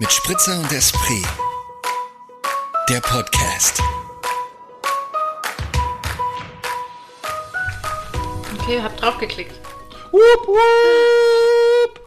Mit Spritzer und Esprit. Der Podcast. Okay, hab draufgeklickt. Wup, wup.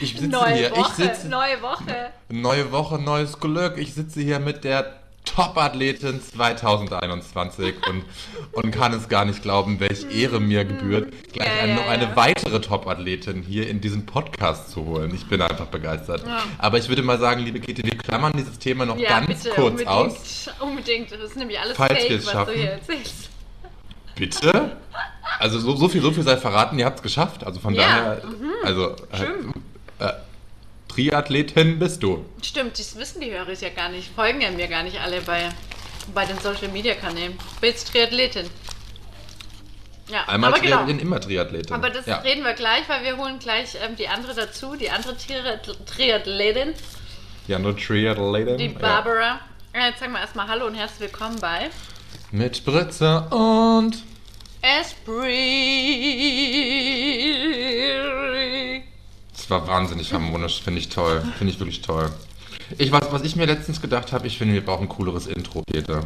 Ich sitze Neue hier, Woche, ich sitze, neue Woche. neue Woche, neues Glück. Ich sitze hier mit der Top-Athletin 2021 und, und kann es gar nicht glauben, welche Ehre mir gebührt, gleich Ja, ja, noch eine ja. weitere Top-Athletin hier in diesen Podcast zu holen. Ich bin einfach begeistert. Aber ich würde mal sagen, liebe Käthe, wir klammern dieses Thema noch ganz bitte, kurz unbedingt. aus. Unbedingt. Das ist nämlich alles Falls wir fake, es was schaffen. du hier erzählst. Bitte? Also so, so viel, so viel sei verraten, ihr habt es geschafft. Also von daher, also Schön. äh, äh, Triathletin bist du. Stimmt, das wissen die Hörer ja gar nicht. Folgen ja mir gar nicht alle bei, bei den Social Media Kanälen. Jetzt Triathletin. Ja, Einmal aber genau. Triathletin, immer Triathletin. Aber das ja. reden wir gleich, weil wir holen gleich ähm, die andere dazu, die andere Triath- Triathletin, Ja, nur Triathletin. die. Barbara. Ja, jetzt sagen wir erstmal Hallo und herzlich willkommen bei Mit Spritze und Esprit. War wahnsinnig harmonisch, finde ich toll. Finde ich wirklich toll. Ich, was, was ich mir letztens gedacht habe, ich finde, wir brauchen ein cooleres Intro, Peter.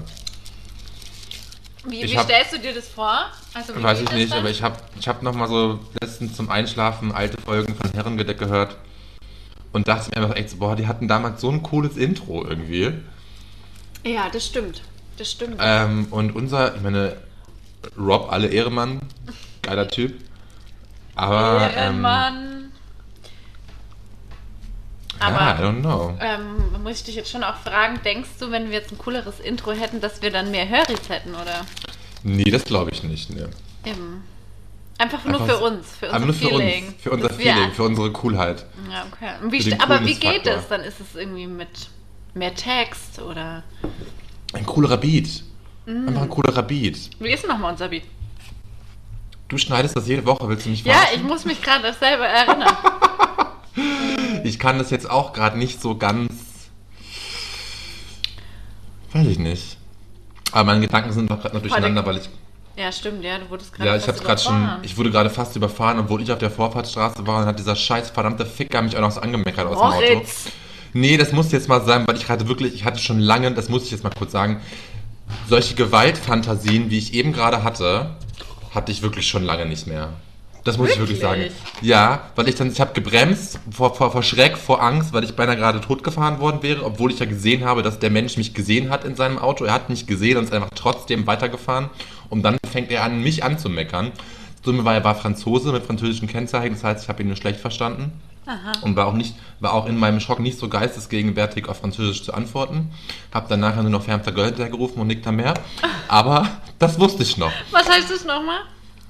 Wie, wie hab- stellst du dir das vor? Also, Weiß ich das nicht, dann? aber ich habe ich hab nochmal so letztens zum Einschlafen alte Folgen von Herrengedeck gehört und dachte mir einfach echt so, boah, die hatten damals so ein cooles Intro irgendwie. Ja, das stimmt. Das stimmt. Ähm, und unser, ich meine, Rob, alle Ehremann, geiler Typ. Aber, ähm, Ehrenmann. ja, I Aber don't know. ähm, muss ich dich jetzt schon auch fragen, denkst du, wenn wir jetzt ein cooleres Intro hätten, dass wir dann mehr Höris hätten, oder? Nee, das glaube ich nicht. Nee. Eben. Einfach nur Einfach für uns, für Aber unser nur für Feeling. uns, für unser Feeling, für unsere Coolheit. Ja, okay. Wie, aber wie geht Coolness-Faktor. es? Dann ist es irgendwie mit mehr Text oder... Ein coolerer Beat. Mm. Einfach ein coolerer Beat. Wie ist denn nochmal unser Beat? Du schneidest das jede Woche, willst du mich Ja, verarschen? ich muss mich gerade selber erinnern. Ich kann das jetzt auch gerade nicht so ganz. Weiß ich nicht. Aber meine Gedanken sind gerade noch durcheinander, weil ich. ja, stimmt, ja, du wurdest gerade Ja, ich hab's gerade schon. Ich wurde gerade fast überfahren, obwohl ich auf der Vorfahrtsstraße war und hat dieser scheiß verdammte Ficker mich auch noch so angemeckert aus dem Auto. Moritz! Nee, das muss jetzt mal sein, weil ich hatte wirklich, ich hatte schon lange, das muss ich jetzt mal kurz sagen, solche Gewaltfantasien, wie ich eben gerade hatte, hatte ich wirklich schon lange nicht mehr. Das muss ich wirklich sagen. Wirklich? Ja, weil ich dann, ich habe gebremst vor, vor, vor Schreck, vor Angst, weil ich beinahe gerade totgefahren worden wäre, obwohl ich ja gesehen habe, dass der Mensch mich gesehen hat in seinem Auto. Er hat mich gesehen und ist einfach trotzdem weitergefahren. Und dann fängt er an, mich anzumeckern. Dumme war, er war Franzose mit französischen Kennzeichen, das heißt, ich habe ihn nur schlecht verstanden und war auch nicht, war auch in meinem Schock nicht so geistesgegenwärtig auf Französisch zu antworten. Hab dann nachher nur noch Götter gerufen und nickter mehr. Aber das wusste ich noch. Was heißt das nochmal?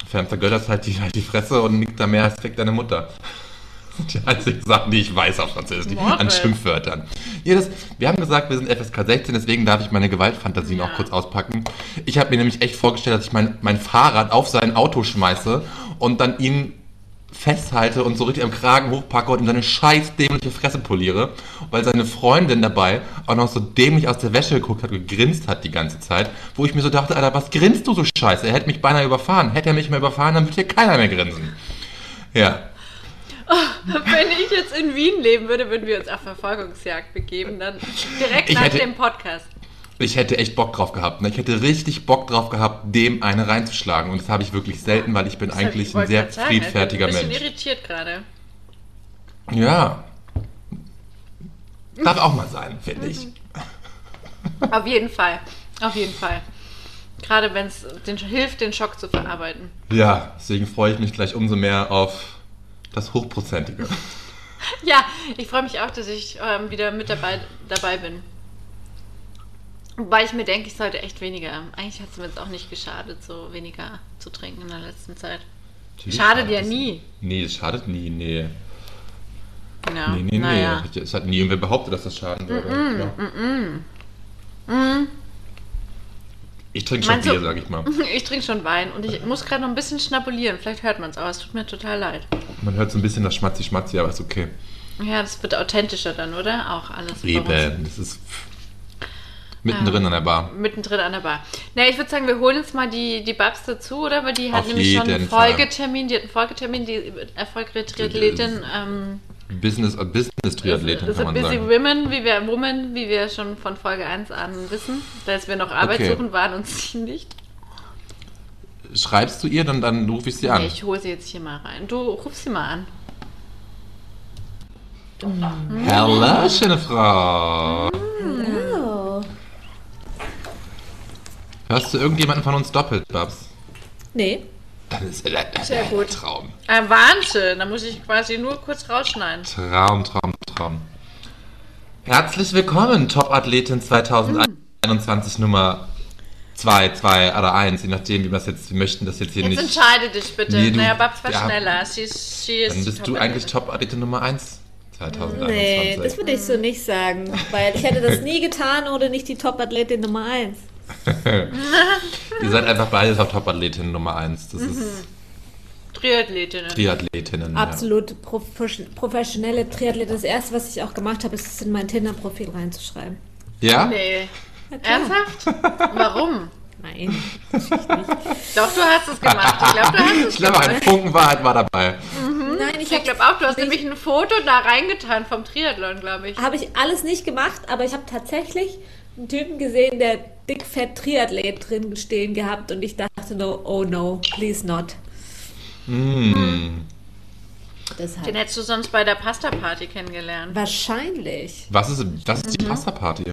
Fermter Götter ist halt die, halt die Fresse und nickter mehr als fick deine Mutter. Die einzigen Sachen, die ich weiß auf Französisch, die, an. Schimpfwörtern. Ja, das, wir haben gesagt, wir sind FSK 16, deswegen darf ich meine Gewaltfantasien Ja. auch kurz auspacken. Ich habe mir nämlich echt vorgestellt, dass ich mein, mein Fahrrad auf sein Auto schmeiße und dann ihn festhalte und so richtig am Kragen hochpacke und ihm seine scheiß dämliche Fresse poliere, weil seine Freundin dabei auch noch so dämlich aus der Wäsche geguckt hat und gegrinst hat die ganze Zeit, wo ich mir so dachte, Alter, was grinst du so scheiße? Er hätte mich beinahe überfahren. Hätte er mich mal überfahren, dann würde hier keiner mehr grinsen. Ja. Wenn ich jetzt in Wien leben würde, würden wir uns auf Verfolgungsjagd begeben, dann direkt Ich nach hätte- dem Podcast. Ich hätte echt Bock drauf gehabt. Ne? Ich hätte richtig Bock drauf gehabt, dem eine reinzuschlagen. Und das habe ich wirklich selten, weil ich bin eigentlich Ich ein sehr sagen, friedfertiger also, ich bin Mensch. ein bisschen irritiert gerade. Ja. Darf auch mal sein, finde ich. Auf jeden Fall. Auf jeden Fall. Gerade wenn es den, hilft, den Schock zu verarbeiten. Ja, deswegen freue ich mich gleich umso mehr auf das Hochprozentige. Ja, ich freue mich auch, dass ich ähm, wieder mit dabei, dabei bin. Wobei ich mir denke, ich sollte echt weniger. Eigentlich hat es mir jetzt auch nicht geschadet, so weniger zu trinken in der letzten Zeit. Natürlich Schadet ja nie. Nee, es schadet nie, nee. Ja, Nee, nee, naja. nee. Es hat nie irgendwer behauptet, dass das schaden würde. ja. Ich trinke schon du- Bier, sag ich mal. Ich trinke schon Wein und ich muss gerade noch ein bisschen schnabulieren. Vielleicht hört man es, aber es tut mir total leid. Man hört so ein bisschen das Schmatzi-Schmatzi, aber ist okay. Ja, das wird authentischer dann, oder? Auch alles. Eben, das ist mittendrin an der Bar. Mittendrin an der Bar. Na, ich würde sagen, wir holen jetzt mal die, die Babs dazu, oder? Weil die hat Auf nämlich schon einen. Folgetermin. Die hat einen Folgetermin, die erfolgreiche Triathletin ähm, Business, äh, Business-Triathletin, Das kann man Busy sagen. Women, wie wir, Women, wie wir schon von Folge 1 an wissen, dass wir noch Arbeit Okay. suchen waren und sie nicht. Schreibst du ihr, dann, dann rufe ich sie an. Nee, ich hole sie jetzt hier mal rein. Du ruf sie mal an. Hallo, schöne Frau. Oh. Hörst du irgendjemanden von uns doppelt, Babs? Nee. Dann ist äh, Sehr gut. Traum. Ah, Wahnsinn, da muss ich quasi nur kurz rausschneiden. Traum, Traum, Traum. Herzlich willkommen, Top-Athletin 2021 Nummer 2, 2 oder 1, je nachdem, wie wir das jetzt, wir möchten das jetzt hier Jetzt nicht. entscheide dich bitte. Nee, du- naja, Babs war ja. schneller. Sie ist, sie ist Dann bist du Top- eigentlich Top-Athletin Nummer 1 2021. Nee, das würde ich so nicht sagen. Weil ich hätte das nie getan oder nicht die Top-Athletin Nummer 1. Ihr seid einfach beide Top-Athletin Nummer 1. Das ist Triathletinnen. Triathletinnen. ja. Absolut prof- professionelle Triathletin. Das erste, was ich auch gemacht habe, ist es in mein Tinder-Profil reinzuschreiben. Ja? Nee. Klar. Ernsthaft? Warum? Nein. Doch, du hast es gemacht. Ich glaube, du hast es Ich glaube, ein Funken Wahrheit war dabei. Nein, ich Ich glaube auch, du hast nämlich ein Foto da reingetan vom Triathlon, glaube ich. habe ich alles nicht gemacht, aber ich habe tatsächlich einen Typen gesehen, der dickfett Triathlet drin stehen gehabt und ich dachte nur, oh no, please not. Mm. Deshalb. Den hättest du sonst bei der Pasta-Party kennengelernt. Wahrscheinlich. Was ist, was ist die Mhm. Pasta-Party?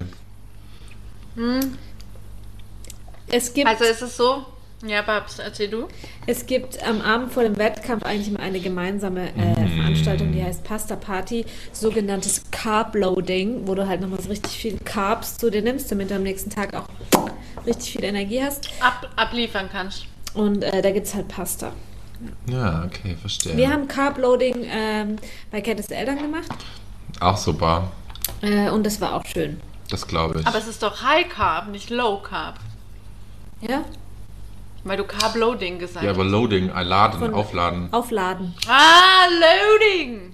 Es gibt, Also ist es so? Ja, Babs, erzähl du. es gibt am Abend vor dem Wettkampf eigentlich immer eine gemeinsame äh, Veranstaltung, die heißt Pasta Party, sogenanntes Carb Loading, wo du halt nochmal so richtig viel Carbs zu dir nimmst, damit du am nächsten Tag auch richtig viel Energie hast. Ab, abliefern kannst. Und äh, da gibt es halt Pasta. Ja, okay, verstehe. Wir haben Carb Loading ähm, bei Kettes Eltern gemacht Auch super. äh, und das war auch schön. Das glaube ich. Aber es ist doch High Carb, nicht Low Carb. Ja? Weil du Carb Loading gesagt ja, aber Loading, äh, laden, Von- aufladen. Aufladen. hast. Ah, Loading!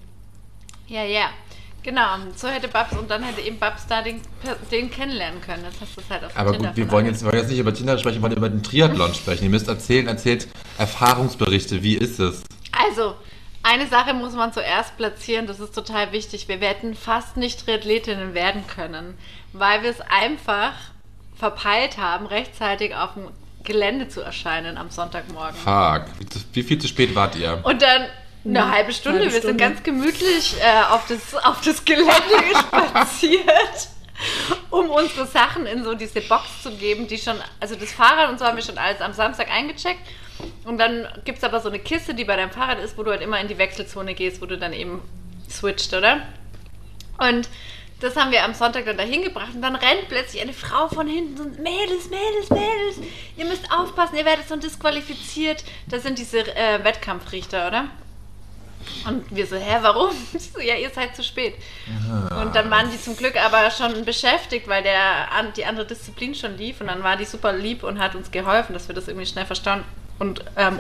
Ja, ja. Genau, so hätte Babs und dann hätte eben Babs da den, den kennenlernen können. Jetzt hast du halt auf Aber Tinder gut, wir wollen jetzt, wir wollen jetzt nicht über Tinder sprechen, wir wollen über den Triathlon sprechen. Ihr müsst erzählen, erzählt Erfahrungsberichte, wie ist es? Also, eine Sache muss man zuerst platzieren, das ist total wichtig. Wir hätten fast nicht Triathletinnen werden können, weil wir es einfach verpeilt haben, rechtzeitig auf dem Gelände zu erscheinen am Sonntagmorgen. Fuck. Wie, viel zu spät wart ihr? Und dann eine Eine halbe Stunde, halbe wir sind Stunde. ganz gemütlich äh, auf, das, auf das Gelände spaziert, um unsere Sachen in so diese Box zu geben, die schon, also das Fahrrad und so haben wir schon alles am Samstag eingecheckt. Und dann gibt es aber so eine Kiste, die bei deinem Fahrrad ist, wo du halt immer in die Wechselzone gehst, wo du dann eben switcht, oder? Und das haben wir am Sonntag dann dahin gebracht und dann rennt plötzlich eine Frau von hinten so, Mädels, Mädels, Mädels, ihr müsst aufpassen, ihr werdet so disqualifiziert. Das sind diese äh, Wettkampfrichter, oder? Und wir so, hä, warum? So, ja, ihr seid zu spät. Und dann waren die zum Glück aber schon beschäftigt, weil der, die andere Disziplin schon lief. Und dann war die super lieb und hat uns geholfen, dass wir das irgendwie schnell verstanden und ähm,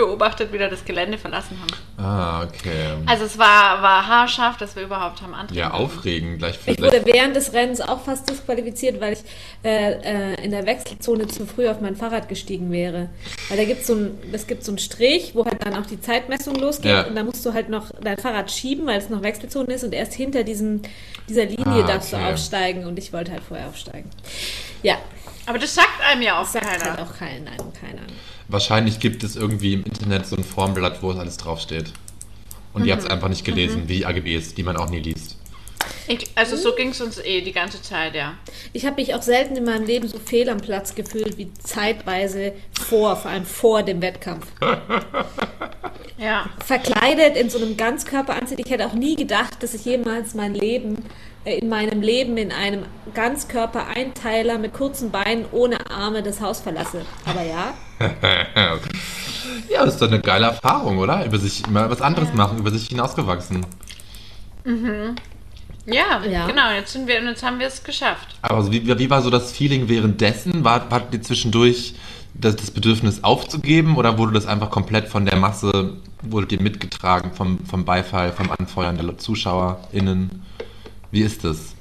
unbeobachtet wieder das Gelände verlassen haben. Ah, okay. Also es war, war haarscharf, dass wir überhaupt haben antreten Ja, aufregend. Gleich Ich wurde während des Rennens auch fast disqualifiziert, weil ich äh, äh, in der Wechselzone zu früh auf mein Fahrrad gestiegen wäre. Weil da gibt's so ein, es gibt so einen Strich, wo halt dann auch die Zeitmessung losgeht Ja. und da musst du halt noch dein Fahrrad schieben, weil es noch Wechselzone ist und erst hinter diesem, dieser Linie Ah, darfst okay. du aufsteigen und ich wollte halt vorher aufsteigen. Ja, Aber das sagt einem ja auch das sagt keiner. halt auch kein, nein, keiner. Wahrscheinlich gibt es irgendwie im Internet so ein Formblatt, wo es alles draufsteht. Und ihr habt es einfach nicht gelesen, wie die AGBs, die man auch nie liest. Ich, also so ging es uns eh die ganze Zeit, ja. Ich habe mich auch selten in meinem Leben so fehl am Platz gefühlt wie zeitweise vor, vor allem vor dem Wettkampf. Ja. verkleidet in so einem Ganzkörperanzug. Ich hätte auch nie gedacht, dass ich jemals mein Leben, in meinem Leben in einem Ganzkörper-Einteiler mit kurzen Beinen ohne Arme das Haus verlasse. Aber ja, Ja, das ist doch eine geile Erfahrung, oder? Über sich mal was anderes machen, über sich hinausgewachsen. Ja, Ja. genau. Jetzt, sind wir, jetzt haben wir es geschafft. Aber so wie, wie war so das Feeling währenddessen? War, hattet ihr zwischendurch das, das Bedürfnis aufzugeben oder wurde das einfach komplett von der Masse, wurdet ihr mitgetragen vom, vom Beifall, vom Anfeuern der ZuschauerInnen? Wie ist das?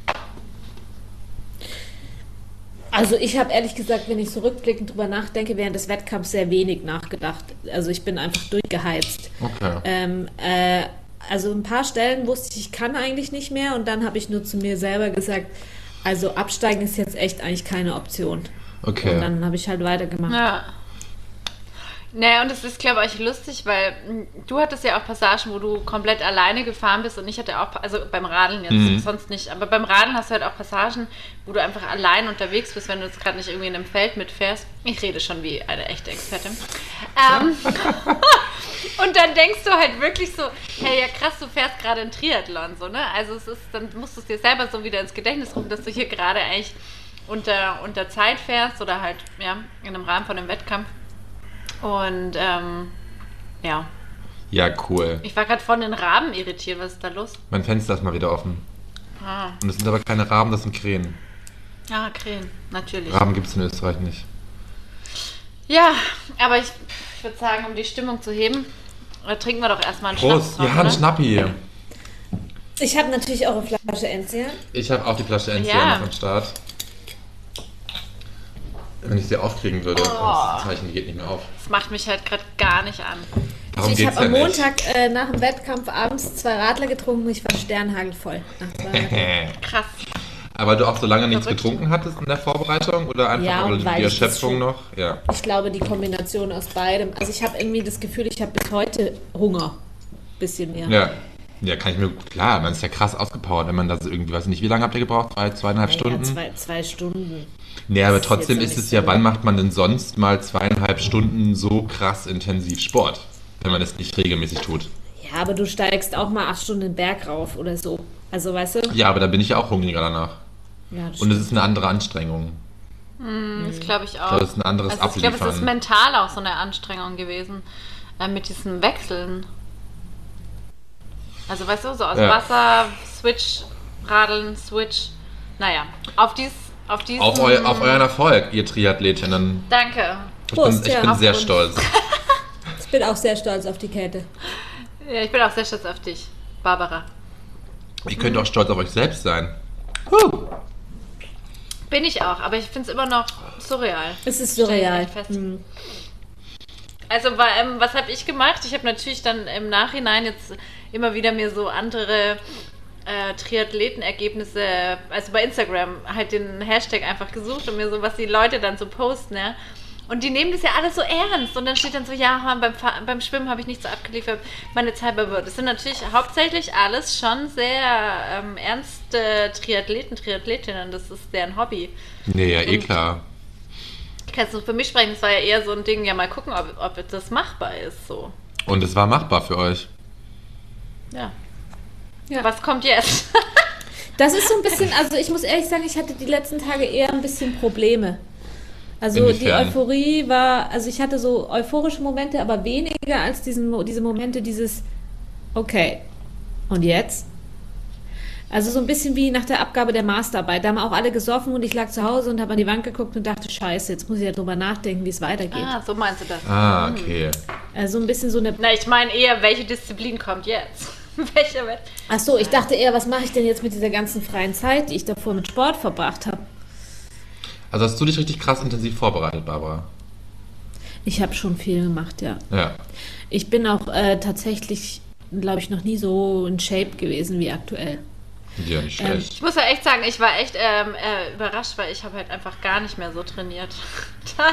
also ich habe ehrlich gesagt, wenn ich so rückblickend drüber nachdenke, während des Wettkampfs sehr wenig nachgedacht. Also ich bin einfach durchgeheizt. Okay. Ähm, äh, also ein paar Stellen wusste ich, ich kann eigentlich nicht mehr und dann habe ich nur zu mir selber gesagt, also absteigen ist jetzt echt eigentlich keine Option. Okay. Und dann habe ich halt weitergemacht. Ja. Naja, und es ist, glaube ich, lustig, weil mh, du hattest ja auch Passagen, wo du komplett alleine gefahren bist und ich hatte auch, also beim Radeln jetzt, Mhm. sonst nicht, aber beim Radeln hast du halt auch Passagen, wo du einfach allein unterwegs bist, wenn du jetzt gerade nicht irgendwie in einem Feld mitfährst. Ich rede schon wie eine echte Expertin. Ähm, und dann denkst du halt wirklich so, hey, ja krass, du fährst gerade einen Triathlon, so, ne? Also es ist, dann musst du es dir selber so wieder ins Gedächtnis rufen, dass du hier gerade eigentlich unter, unter Zeit fährst oder halt, ja, in einem Rahmen von einem Wettkampf. Und ähm, ja, Ja, cool. ich war gerade von den Raben irritiert. Was ist da los? Mein Fenster ist mal wieder offen. Ah, Und es sind aber keine Raben, das sind Krähen. ah Krähen, natürlich. Raben gibt es in Österreich nicht. Ja, aber ich, ich würde sagen, um die Stimmung zu heben, äh, trinken wir doch erstmal einen Prost. Schnaps. drauf, Ja, ein oder? Schnappi. Ich habe natürlich auch eine Flasche Enzian. Ich habe auch die Flasche Enzian Ja. am Start. Wenn ich sie aufkriegen würde, Oh. das Zeichen geht nicht mehr auf. Das macht mich halt gerade gar nicht an. Darum ich habe ja am. Montag äh, nach dem Wettkampf abends zwei Radler getrunken und ich war sternhagelvoll. Nach zwei Radlern. Krass. Aber du auch so lange nichts Verrückt. getrunken hattest in der Vorbereitung oder einfach Ja, die Erschöpfung noch? Ja. Ich glaube, die Kombination aus beidem. Also ich habe irgendwie das Gefühl, ich habe bis heute Hunger. Bisschen mehr. Ja. Ja, kann ich mir, klar, man ist ja krass ausgepowert, wenn man das irgendwie, weiß ich nicht, wie lange habt ihr gebraucht? Zwei, zweieinhalb Ja, Stunden? zwei, zwei Stunden. Nee, aber Das ist trotzdem ist es ja, wann macht man denn sonst mal zweieinhalb Stunden so krass intensiv Sport? Wenn man es nicht regelmäßig tut. Ja, aber du steigst auch mal acht Stunden den Berg rauf oder so. Also weißt du? Ja, aber da bin ich ja auch hungriger danach. Ja, das Und es ist eine andere Anstrengung. Das glaube ich auch. glaube, es ist ein anderes also ich glaube, es ist mental auch so eine Anstrengung gewesen. Äh, mit diesen Wechseln. Also weißt du, so aus Ja. Wasser, Switch, Radeln, Switch. Naja, auf dies, auf diesen... Auf, eu auf euren Erfolg, ihr Triathletinnen. Danke. Ich Prost, bin, ich ja. bin Auf sehr uns. stolz. Ich bin auch sehr stolz auf die Kette. Ja, ich bin auch sehr stolz auf dich, Barbara. Ihr könnt auch stolz auf euch selbst sein. Bin ich auch, aber ich finde es immer noch surreal. Es ist surreal. Hm. Also ähm, was habe ich gemacht? Ich habe natürlich dann im Nachhinein jetzt immer wieder mir so andere äh, Triathletenergebnisse, also bei Instagram halt den Hashtag einfach gesucht und mir so, was die Leute dann so posten, ja. Und die nehmen das ja alles so ernst. Und dann steht dann so, ja, beim, beim Schwimmen habe ich nicht so abgeliefert, meine Zeit war wird. Das sind natürlich hauptsächlich alles schon sehr ähm, ernste Triathleten, Triathletinnen. Das ist deren Hobby. Nee, ja, eh klar. Kannst du für mich sprechen? Das war ja eher so ein Ding, ja mal gucken, ob, ob das machbar ist. So. Und es war machbar für euch. Ja. Ja. Was kommt jetzt? Das ist so ein bisschen, also ich muss ehrlich sagen, ich hatte die letzten Tage eher ein bisschen Probleme. Also die? Euphorie war, also ich hatte so euphorische Momente, aber weniger als diesen, diese Momente, dieses, okay, und jetzt? Also so ein bisschen wie nach der Abgabe der Masterarbeit. Da haben auch alle gesoffen und ich lag zu Hause und habe an die Wand geguckt und dachte, scheiße, jetzt muss ich ja drüber nachdenken, wie es weitergeht. ah, so meinst du das. Ah, okay. Also ein bisschen so eine Na, ich meine eher, welche Disziplin kommt jetzt? Welcher Wett? Ach so, ich dachte eher, was mache ich denn jetzt mit dieser ganzen freien Zeit, die ich davor mit Sport verbracht habe? Also hast du dich richtig krass intensiv vorbereitet, Barbara? Ich habe schon viel gemacht, ja. Ja. Ich bin auch äh, tatsächlich, glaube ich, noch nie so in Shape gewesen wie aktuell. Ja, nicht Ähm, schlecht. Ich muss ja echt sagen, ich war echt ähm, äh, überrascht, weil ich habe halt einfach gar nicht mehr so trainiert.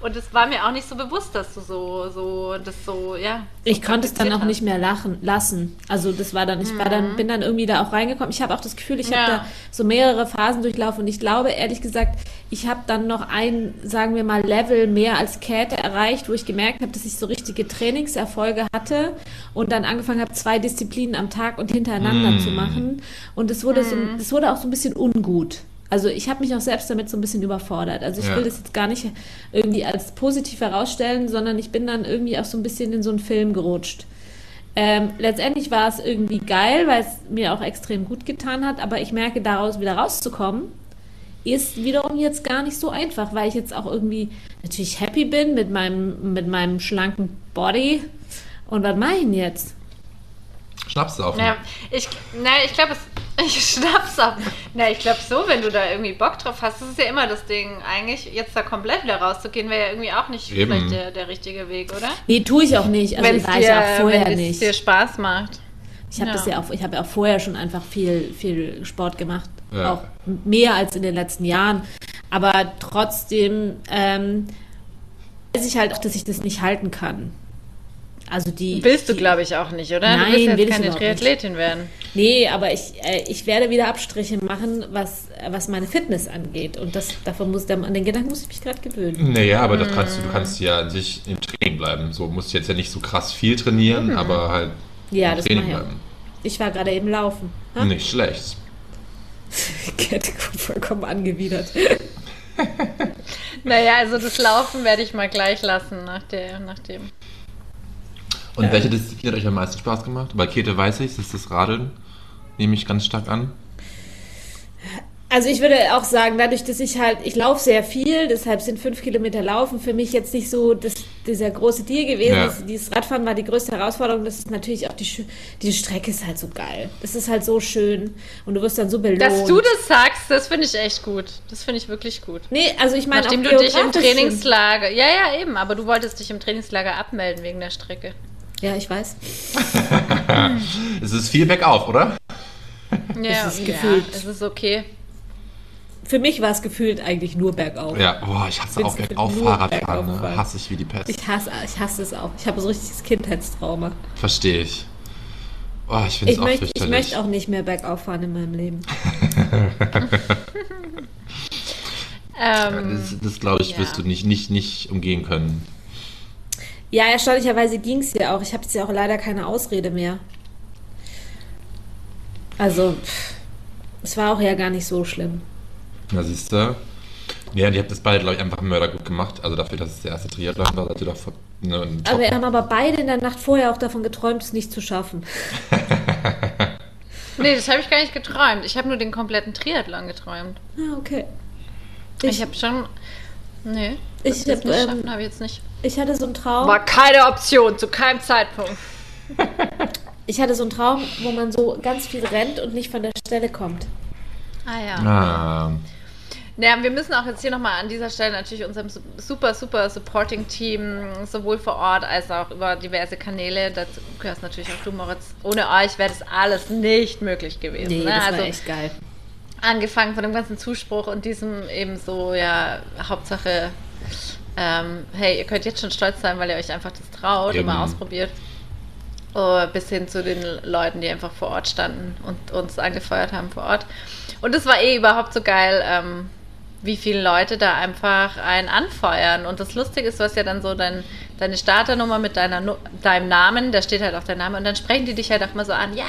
Und es war mir auch nicht so bewusst, dass du so, so, das so, ja. so Ich konnte es dann auch praktiziert nicht mehr lachen, lassen. Also das war dann, ich war dann, bin dann irgendwie da auch reingekommen. Ich habe auch das Gefühl, ich habe Ja. da so mehrere Phasen durchlaufen und ich glaube, ehrlich gesagt, ich habe dann noch ein, sagen wir mal, Level mehr als Käthe erreicht, wo ich gemerkt habe, dass ich so richtige Trainingserfolge hatte und dann angefangen habe, zwei Disziplinen am Tag und hintereinander zu machen. Und es wurde so, es wurde auch so ein bisschen ungut. Also ich habe mich auch selbst damit so ein bisschen überfordert. Also ich Ja. will das jetzt gar nicht irgendwie als positiv herausstellen, sondern ich bin dann irgendwie auch so ein bisschen in so einen Film gerutscht. Ähm, letztendlich war es irgendwie geil, weil es mir auch extrem gut getan hat, aber ich merke, daraus wieder rauszukommen, ist wiederum jetzt gar nicht so einfach, weil ich jetzt auch irgendwie natürlich happy bin mit meinem, mit meinem schlanken Body. Und was mache ich denn jetzt? Schnaps saufen. Ja, ich, na, ich glaube, es. Ich schnapp's ab. Na, ich glaube so, wenn du da irgendwie Bock drauf hast, das ist ja immer das Ding. Eigentlich, jetzt da komplett wieder rauszugehen, wäre ja irgendwie auch nicht Eben. vielleicht der, der richtige Weg, oder? Nee, tue ich auch nicht. Also Wenn's war ich auch vorher wenn es nicht. dir Spaß macht. Ich habe Ja. das ja auch, ich habe ja auch vorher schon einfach viel, viel Sport gemacht. Ja. Auch mehr als in den letzten Jahren. Aber trotzdem ähm, weiß ich halt auch, dass ich das nicht halten kann. Also die. Willst du, glaube ich, auch nicht, oder? Nein, du willst will jetzt ich keine überhaupt nicht. Triathletin werden. Nee, aber ich, äh, ich werde wieder Abstriche machen, was, was meine Fitness angeht. Und das, davon muss, an den Gedanken muss ich mich gerade gewöhnen. Naja, aber das kannst du, du kannst ja an sich im Training bleiben. So musst du jetzt ja nicht so krass viel trainieren, aber halt Ja, im das Training mache ich auch. bleiben. Ich war gerade eben laufen. Ha? Nicht schlecht. Kette vollkommen angewidert. Naja, also das Laufen werde ich mal gleich lassen nach, der, nach dem. Und welche Disziplin hat euch am meisten Spaß gemacht? Bei Käthe weiß ich, das ist das Radeln. Nehme ich ganz stark an. Also ich würde auch sagen, dadurch, dass ich halt, ich laufe sehr viel, deshalb sind fünf Kilometer Laufen für mich jetzt nicht so das, dieser große Deal gewesen. Ja. Das, dieses Radfahren war die größte Herausforderung. Das ist natürlich auch die, die Strecke ist halt so geil. Das ist halt so schön und du wirst dann so belohnt. Dass du das sagst, das finde ich echt gut. Das finde ich wirklich gut. Nee, also ich meine, Nachdem auch du dich im Trainingslager. Ja, ja, eben, aber du wolltest dich im Trainingslager abmelden wegen der Strecke. Ja, ich weiß. Es ist viel bergauf, oder? Ja, ist ja, gefühlt. es ist okay. Für mich war es gefühlt eigentlich nur bergauf. Ja, boah, ich hasse Find's auch bergauf Fahrradfahren. bergauf Ne? fahren. Hasse ich wie die Pest. Ich hasse, ich hasse es auch. Ich habe so richtiges Kindheitstrauma. Verstehe ich. Oh, ich finde es auch möchte, ich möchte auch nicht mehr bergauf fahren in meinem Leben. Ähm, Das, das glaube ich, Ja. wirst du nicht, nicht, nicht umgehen können. Ja, erstaunlicherweise ging es ja auch. Ich habe jetzt ja auch leider keine Ausrede mehr. Also, pff, es war auch ja gar nicht so schlimm. Na, siehst du? Ja, ihr habt das beide, glaube ich, einfach mördergut gemacht. Also dafür, dass es der erste Triathlon war, seid ihr doch ne, Aber wir haben aber beide in der Nacht vorher auch davon geträumt, es nicht zu schaffen. nee, das habe ich gar nicht geträumt. Ich habe nur den kompletten Triathlon geträumt. Ah, okay. Ich, Ich, habe schon. Nee, Ich das hab, nicht ähm, schaffen habe ich jetzt nicht. Ich hatte so einen Traum. War keine Option, zu keinem Zeitpunkt. Ich hatte so einen Traum, wo man so ganz viel rennt und nicht von der Stelle kommt. Ah ja. Ah, Naja, wir müssen auch jetzt hier nochmal an dieser Stelle natürlich unserem su- super, super Supporting-Team, sowohl vor Ort als auch über diverse Kanäle, dazu gehörst natürlich auch du, Moritz. Ohne euch wäre das alles nicht möglich gewesen. Nee, ne? das also war echt geil. angefangen von dem ganzen Zuspruch und diesem eben so, ja, Hauptsache, ähm, hey, ihr könnt jetzt schon stolz sein, weil ihr euch einfach das traut und mal ausprobiert. Oh, bis hin zu den Leuten, die einfach vor Ort standen und uns angefeuert haben vor Ort. Und es war eh überhaupt so geil, ähm, wie viele Leute da einfach einen anfeuern. Und das Lustige ist, du hast ja dann so dein, deine Starternummer mit deiner, deinem Namen, da steht halt auch dein Name und dann sprechen die dich halt auch mal so an, ja,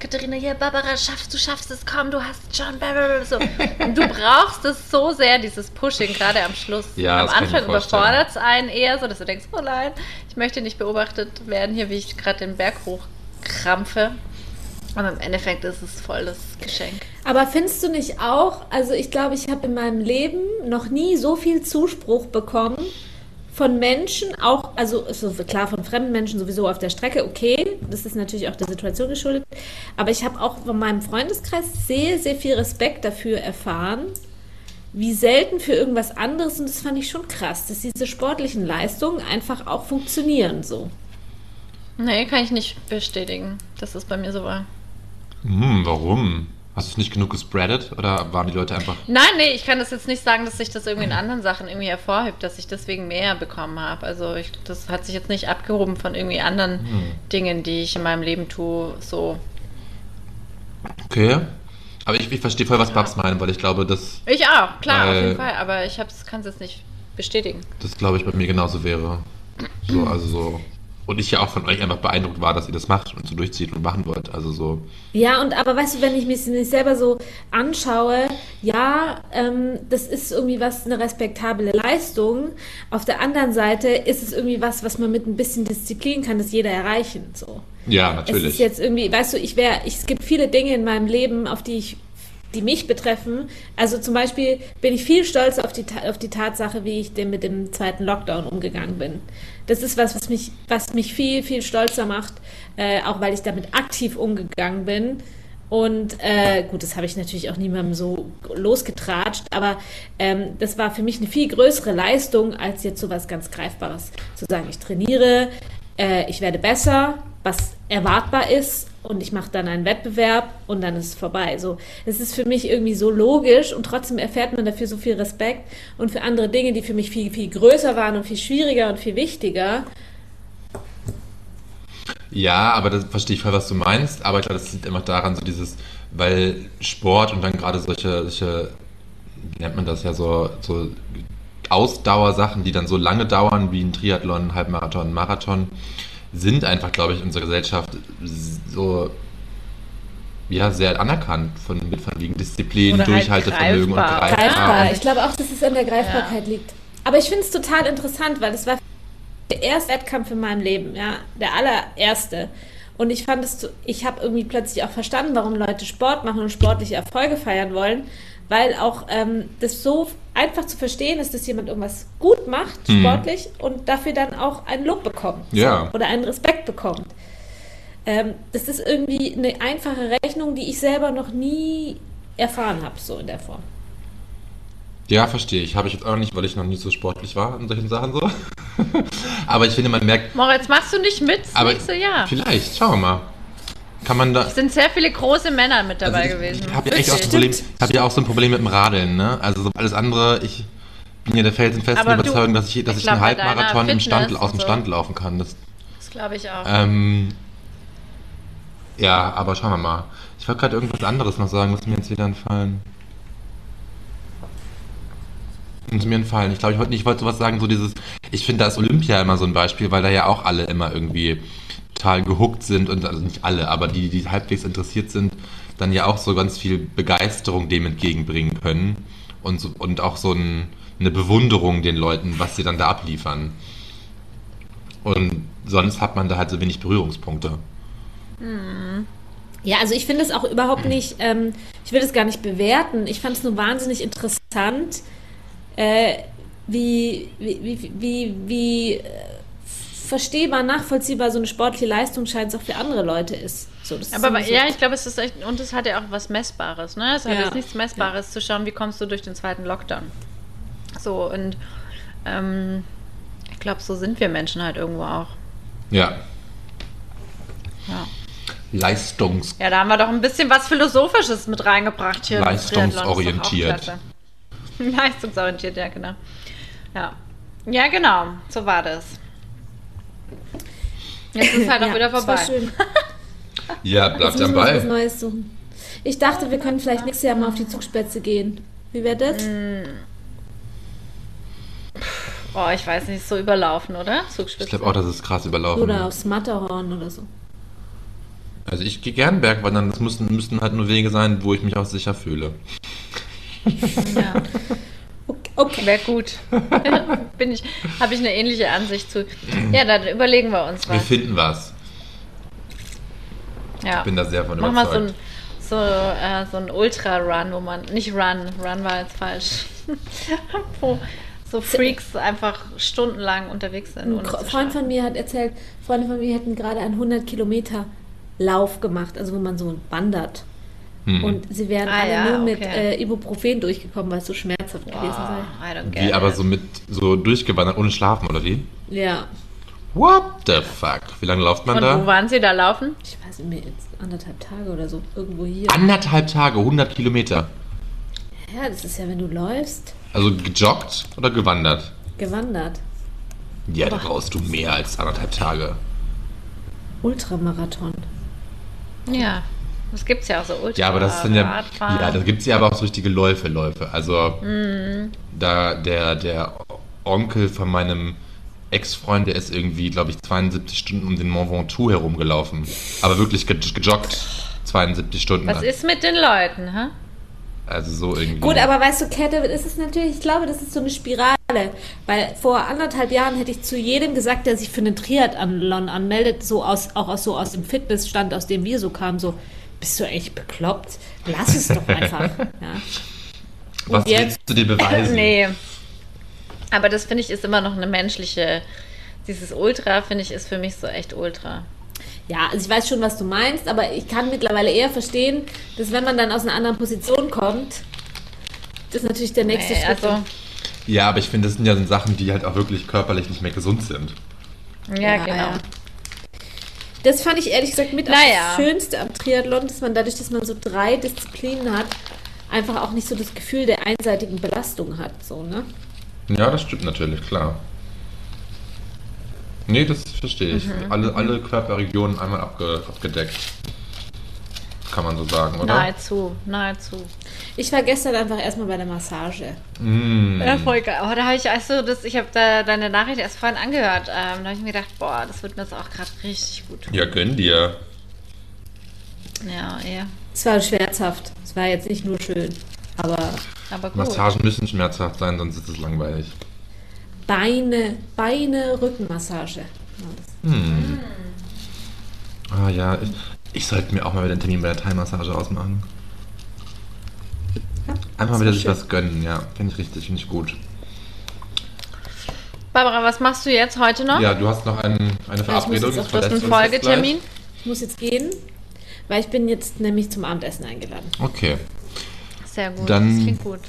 Katharina, hier, Barbara, schaffst du, schaffst es, komm, du hast schon, blablabla, so. Und du brauchst es so sehr, dieses Pushing, gerade am Schluss. Ja, am Anfang überfordert es einen eher so, dass du denkst, oh nein, ich möchte nicht beobachtet werden hier, wie ich gerade den Berg hochkrampfe. Aber im Endeffekt ist es voll das Geschenk. Aber findest du nicht auch, also ich glaube, ich habe in meinem Leben noch nie so viel Zuspruch bekommen von Menschen, auch, also so klar von fremden Menschen sowieso auf der Strecke, okay, das ist natürlich auch der Situation geschuldet, aber ich habe auch von meinem Freundeskreis sehr, sehr viel Respekt dafür erfahren, wie selten für irgendwas anderes und das fand ich schon krass, dass diese sportlichen Leistungen einfach auch funktionieren so. Nee, kann ich nicht bestätigen, dass es bei mir so war. hm, warum? Hast du es nicht genug gespreadet oder waren die Leute einfach. Nein, nee, ich kann das jetzt nicht sagen, dass sich das irgendwie in anderen Sachen irgendwie hervorhebt, dass ich deswegen mehr bekommen habe. Also ich, das hat sich jetzt nicht abgehoben von irgendwie anderen Dingen, die ich in meinem Leben tue. So. Okay. Aber ich, ich verstehe voll, was Babs meinen, weil ich glaube, dass Ich auch, klar, auf jeden Fall. Aber ich kann es jetzt nicht bestätigen. das, glaube ich, bei mir genauso wäre. So, also so. Und ich ja auch von euch einfach beeindruckt war, dass ihr das macht und so durchzieht und machen wollt. Also so. Ja, und aber weißt du, wenn ich das nicht selber so anschaue, ja, ähm, das ist irgendwie was, eine respektable Leistung. Auf der anderen Seite ist es irgendwie was, was man mit ein bisschen Disziplin kann, das jeder erreichen. So. Ja, Es natürlich. ist jetzt irgendwie, weißt du, ich wäre, es gibt viele Dinge in meinem Leben, auf die ich die mich betreffen. Also zum Beispiel bin ich viel stolz auf die, auf die Tatsache, wie ich dem mit dem zweiten Lockdown umgegangen bin. Das ist was, was mich, was mich viel, viel stolzer macht, äh, auch weil ich damit aktiv umgegangen bin. Und äh, gut, das habe ich natürlich auch niemandem so losgetratscht, aber ähm, das war für mich eine viel größere Leistung, als jetzt so was ganz Greifbares. Zu sagen, ich trainiere, äh, ich werde besser, was erwartbar ist und ich mache dann einen Wettbewerb und dann ist es vorbei. So, es ist für mich irgendwie so logisch und trotzdem erfährt man dafür so viel Respekt und für andere Dinge, die für mich viel, viel größer waren und viel schwieriger und viel wichtiger. Ja, aber das verstehe ich voll, was du meinst. Aber ich glaube, das liegt immer daran, so dieses, weil Sport und dann gerade solche, solche, wie nennt man das ja, so, so Ausdauersachen, die dann so lange dauern wie ein Triathlon, Halbmarathon, Marathon, sind einfach, glaube ich, in unserer Gesellschaft so ja, sehr anerkannt von, mit von wegen Disziplin, Oder halt Durchhaltevermögen greifbar. und greifbar. Greifbar. Ich glaube auch, dass es an der Greifbarkeit liegt. Aber ich finde es total interessant, weil es war der erste Wettkampf in meinem Leben, ja, der allererste. Und ich fand es, ich habe irgendwie plötzlich auch verstanden, warum Leute Sport machen und sportliche Erfolge feiern wollen, weil auch ähm, das so einfach zu verstehen ist, dass jemand irgendwas gut macht, sportlich, und dafür dann auch ein Lob bekommt. Ja. Oder einen Respekt bekommt. Ähm, das ist irgendwie eine einfache Rechnung, die ich selber noch nie erfahren habe, so in der Form. Ja, verstehe ich. Habe ich jetzt auch nicht, weil ich noch nie so sportlich war in solchen Sachen so. aber ich finde, man merkt, Moritz, machst du nicht mit aber nächste Jahr? vielleicht, schauen wir mal. Kann man da. Es sind sehr viele große Männer mit dabei Also ich, gewesen. Ich habe ja echt auch so. Problem, habe ja auch so ein Problem mit dem Radeln, ne? Also so alles andere, ich bin ja der felsenfesten Aber du, Überzeugung, dass ich, dass ich ich, glaub, einen Halbmarathon im Stand, aus dem so. Stand laufen kann. Das, Das glaube ich auch. ähm, ja, aber schauen wir mal. Ich wollte gerade irgendwas anderes noch sagen, was mir jetzt wieder entfallen. Ist mir entfallen. Ich glaube, ich wollte nicht, ich wollte sowas sagen, so dieses, ich finde, da ist Olympia immer so ein Beispiel, weil da ja auch alle immer irgendwie total gehuckt sind und, also nicht alle, aber die, die halbwegs interessiert sind, dann ja auch so ganz viel Begeisterung dem entgegenbringen können und, so, und auch so ein, eine Bewunderung den Leuten, was sie dann da abliefern. Und sonst hat man da halt so wenig Berührungspunkte. Ja, also ich finde es auch überhaupt nicht, ähm, ich will es gar nicht bewerten. Ich fand es nur wahnsinnig interessant, äh, wie, wie, wie, wie, wie äh, verstehbar, nachvollziehbar so eine sportliche Leistung scheint es auch für andere Leute ist. So, das ist Aber so- ja, ich glaube, es ist echt, und es hat ja auch was Messbares, ne? Es hat Ja. jetzt nichts Messbares zu schauen, wie kommst du durch den zweiten Lockdown. So, und ähm, ich glaube, so sind wir Menschen halt irgendwo auch. Ja. Ja. Leistungs. Ja, da haben wir doch ein bisschen was Philosophisches mit reingebracht hier. ist Leistungsorientiert. Leistungsorientiert, ja, genau. Ja. ja, genau, so war das. Jetzt ist halt auch ja, wieder vorbei. schön. Ja, bleibt am müssen Ball. Neues suchen. Ich dachte, wir können vielleicht nächstes Jahr mal auf die Zugspitze gehen. Wie wäre das? Oh, ich weiß nicht, ist so überlaufen, oder? Zugspitze. Ich glaube auch, das ist krass überlaufen. Oder aufs Matterhorn oder so. Also ich gehe gern Bergwandern, das müssten, müssten halt nur Wege sein, wo ich mich auch sicher fühle. Ja. Okay. Wäre gut. Bin ich, habe ich eine ähnliche Ansicht zu. Ja, dann überlegen wir uns Wir was. finden was. Ja. Ich bin da sehr von Mach mal so ein, überzeugt. so, äh, so ein Ultra-Run, wo man, nicht Run, Run war jetzt falsch, wo so Freaks einfach stundenlang unterwegs sind. Ein Freund von mir hat erzählt, Freunde von mir hätten gerade einen 100 Kilometer Lauf gemacht, also wo man so wandert. Hm. Und sie wären Ah, alle ja, nur mit okay. äh, Ibuprofen durchgekommen, weil es so schmerzhaft gewesen Oh, I don't get Wie aber so mit so durchgewandert ohne Schlafen oder wie? sei. Ja, What the fuck? Wie lange läuft man Und da? wo waren sie da laufen? ich weiß nicht mehr, jetzt anderthalb Tage oder so, irgendwo hier. Anderthalb Tage, 100 Kilometer. Ja, das ist ja, wenn du läufst, Also gejoggt oder gewandert? gewandert. Ja, da brauchst du mehr als anderthalb Tage. Ultramarathon. Ja, das gibt es ja auch so Ultra. Ja, aber das sind ja, Radfahren. ja, da gibt es ja aber auch so richtige Läufe, Läufe. Also Mhm. da der, der Onkel von meinem Ex-Freund, der ist irgendwie, glaube ich, 72 Stunden um den Mont Ventoux herumgelaufen. Aber wirklich ge gejoggt 72 Stunden. Was lang. ist mit den Leuten, hä? Also so irgendwie. Gut, aber weißt du, Kette, ist es natürlich, ich glaube, das ist so eine Spirale. Weil vor anderthalb Jahren hätte ich zu jedem gesagt, der sich für einen Triathlon anmeldet, so aus, auch aus, so aus dem Fitnessstand, aus dem wir so kamen, so, bist du echt bekloppt? Lass es doch einfach. ja. Was jetzt- willst du dir beweisen? Nee. Aber das finde ich ist immer noch eine menschliche. Dieses Ultra, finde ich, ist für mich so echt Ultra. ja, also ich weiß schon, was du meinst, aber ich kann mittlerweile eher verstehen, dass wenn man dann aus einer anderen Position kommt, das natürlich der nächste Nee, Schritt also, Ja, aber ich finde, das sind ja so Sachen, die halt auch wirklich körperlich nicht mehr gesund sind. ja, Ja, genau. ja. Das fand ich ehrlich gesagt mit Naja. das Schönste am Triathlon, dass man dadurch, dass man so drei Disziplinen hat, einfach auch nicht so das Gefühl der einseitigen Belastung hat. So, ne? Ja, das stimmt natürlich, klar. Nee, das verstehe ich. Mhm. Alle, alle Körperregionen einmal abge, abgedeckt. Kann man so sagen, oder? Nahezu, nahezu. Ich war gestern einfach erstmal bei der Massage. Mm. Ja, voll geil. Oh, da habe ich, also das, ich habe da deine Nachricht erst vorhin angehört. Ähm, da habe ich mir gedacht, boah, das wird mir jetzt auch gerade richtig gut tun. Ja, gönn dir. Ja, ja. Es war schmerzhaft. Es war jetzt nicht nur schön. Aber Aber gut. Massagen müssen schmerzhaft sein, sonst ist es langweilig. Beine, Beine, Rückenmassage. Hm. Ah ja, ich, ich sollte mir auch mal wieder einen Termin bei der Thai-Massage ausmachen. Einfach das wieder sich schön. was gönnen, ja. Finde ich richtig, finde ich gut. Barbara, was machst du jetzt heute noch? Ja, du hast noch einen, eine Verabredung. jetzt auf Du hast einen jetzt Folgetermin? Ich muss jetzt gehen, weil ich bin jetzt nämlich zum Abendessen eingeladen. Okay. Sehr gut. Dann- das klingt gut.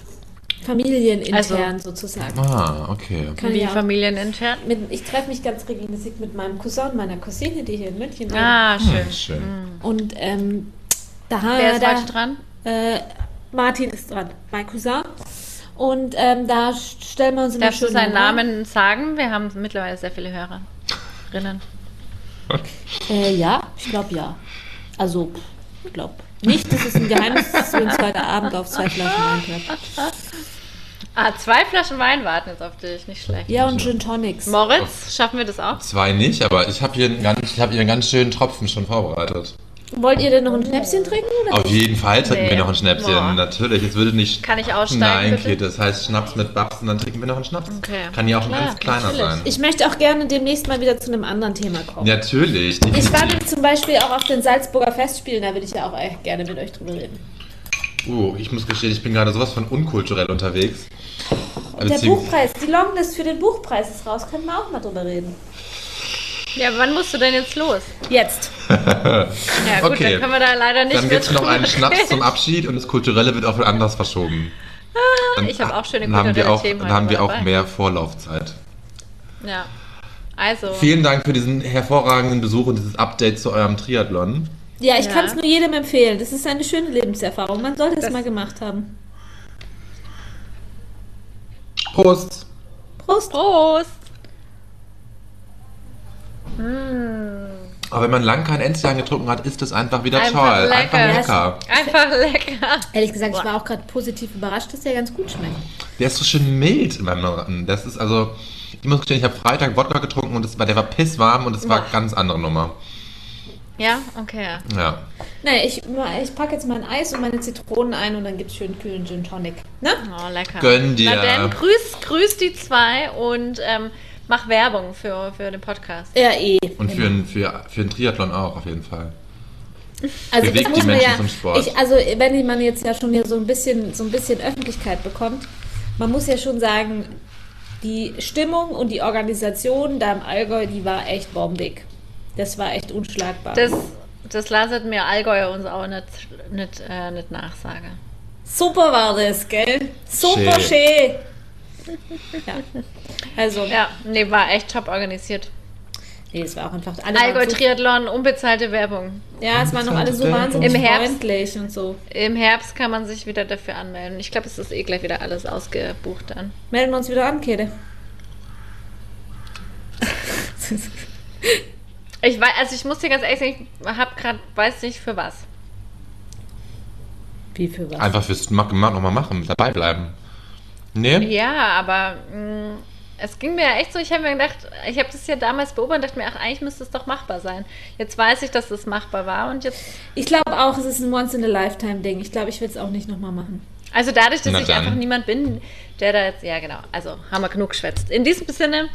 Familienintern Also- sozusagen. Ah, okay. Kann Wie ich auch. familienintern? Mit, ich treffe mich ganz regelmäßig mit meinem Cousin und meiner Cousine, die hier in München wohnen. Ah, schön. Hm, schön. Und ähm, da Wer ist da, heute dran? Äh, Martin ist dran, mein Cousin. Und ähm, da stellen wir uns immer Darfst du seinen. Namen sagen? Wir haben mittlerweile sehr viele Hörerinnen. Äh, ja, ich glaube ja. Also, ich glaube nicht, dass es ein Geheimnis ist, dass wir uns heute Abend auf zwei Flaschen Wein treffen. Ah, zwei Flaschen Wein warten jetzt auf dich. Nicht schlecht. Ja, und Gin Tonics. Moritz, schaffen wir das auch? Zwei nicht, aber ich habe hier, einen ganz- ich hab hier einen ganz schönen Tropfen schon vorbereitet. Wollt ihr denn noch ein Schnäpschen trinken? Oder? Auf jeden Fall trinken Nee. wir noch ein Schnäpschen. Boah. Natürlich, es würde nicht. Kann ich aussteigen, Nein, bitte? Käthe, das heißt Schnaps mit Babs und dann trinken wir noch einen Schnaps. Okay. Kann ja auch ein ganz kleiner natürlich. sein. Ich möchte auch gerne demnächst mal wieder zu einem anderen Thema kommen. Natürlich. Ich war definitiv. nämlich zum Beispiel auch auf den Salzburger Festspielen, da würde ich ja auch gerne mit euch drüber reden. Uh, ich muss gestehen, ich bin gerade sowas von unkulturell unterwegs. Und der Beziehungs- Buchpreis, die Longlist für den Buchpreis ist raus, können wir auch mal drüber reden. Ja, wann musst du denn jetzt los? Jetzt. Ja, gut, Okay. dann können wir da leider nicht Dann gibt es noch einen Schnaps zum Abschied und das Kulturelle wird auch anders verschoben. Dann, ich hab auch schöne dann haben wir kulturelle auch, Themen Dann haben wir auch dabei. mehr Vorlaufzeit. Ja. Also, Vielen Dank für diesen hervorragenden Besuch und dieses Update zu eurem Triathlon. Ja, ich Ja. kann es nur jedem empfehlen. Das ist eine schöne Lebenserfahrung. Man sollte es mal gemacht haben. Prost! Prost. Prost! Aber wenn man lang kein Enzian getrunken hat, ist es einfach wieder Einfach toll. lecker. Einfach lecker. Einfach lecker. Ehrlich gesagt, ich war auch gerade positiv überrascht, dass der ganz gut schmeckt. Der ist so schön mild in meinem Rachen. Das ist also, ich muss gestehen, ich habe Freitag Wodka getrunken und das war, der war pisswarm und es war Boah. ganz andere Nummer. Ja, okay. Ja. Nee, ich, ich packe jetzt mein Eis und meine Zitronen ein und dann gibt's schön kühlen Gin Tonic. Ne? Oh, lecker. Gönn dir. Na dann, grüß, grüß die zwei und ähm, mach Werbung für, für den Podcast. Ja, eh. Und für, einen- für, für einen Triathlon auch auf jeden Fall. Also Bewegt das die Menschen ja, zum Sport. Ich, also wenn man jetzt ja schon hier so ein bisschen so ein bisschen Öffentlichkeit bekommt, man muss ja schon sagen, die Stimmung und die Organisation da im Allgäu, die war echt bombig. Das war echt unschlagbar. Das, das lasset mir Allgäuer uns auch nicht, nicht, äh, nicht nachsagen. Super war das, gell? Super Schön. schön. Ja. Also, Ja, nee, war echt top organisiert. nee, es war auch einfach alle Allgäu so, Triathlon, unbezahlte Werbung. Ja, es waren noch alle so Im wahnsinnig Herbst. freundlich und so. Im Herbst kann man sich wieder dafür anmelden. Ich glaube, es ist eh gleich wieder alles ausgebucht dann. Melden wir uns wieder an, Käthe. Ich weiß, also ich muss dir ganz ehrlich sagen, ich hab grad, weiß nicht für was. Wie für was? Einfach fürs nochmal machen, dabei bleiben. Nee? Ja, aber mh, es ging mir ja echt so, ich habe mir gedacht, ich habe das ja damals beobachtet und dachte mir, ach, eigentlich müsste es doch machbar sein. Jetzt weiß ich, dass es machbar war und jetzt, Ich glaube auch, es ist ein Once-in-a-Lifetime-Ding. Ich glaube, ich will es auch nicht nochmal machen. also dadurch, dass Na ich dann. einfach niemand bin, der da jetzt, ja genau, also haben wir genug geschwätzt. In diesem Sinne,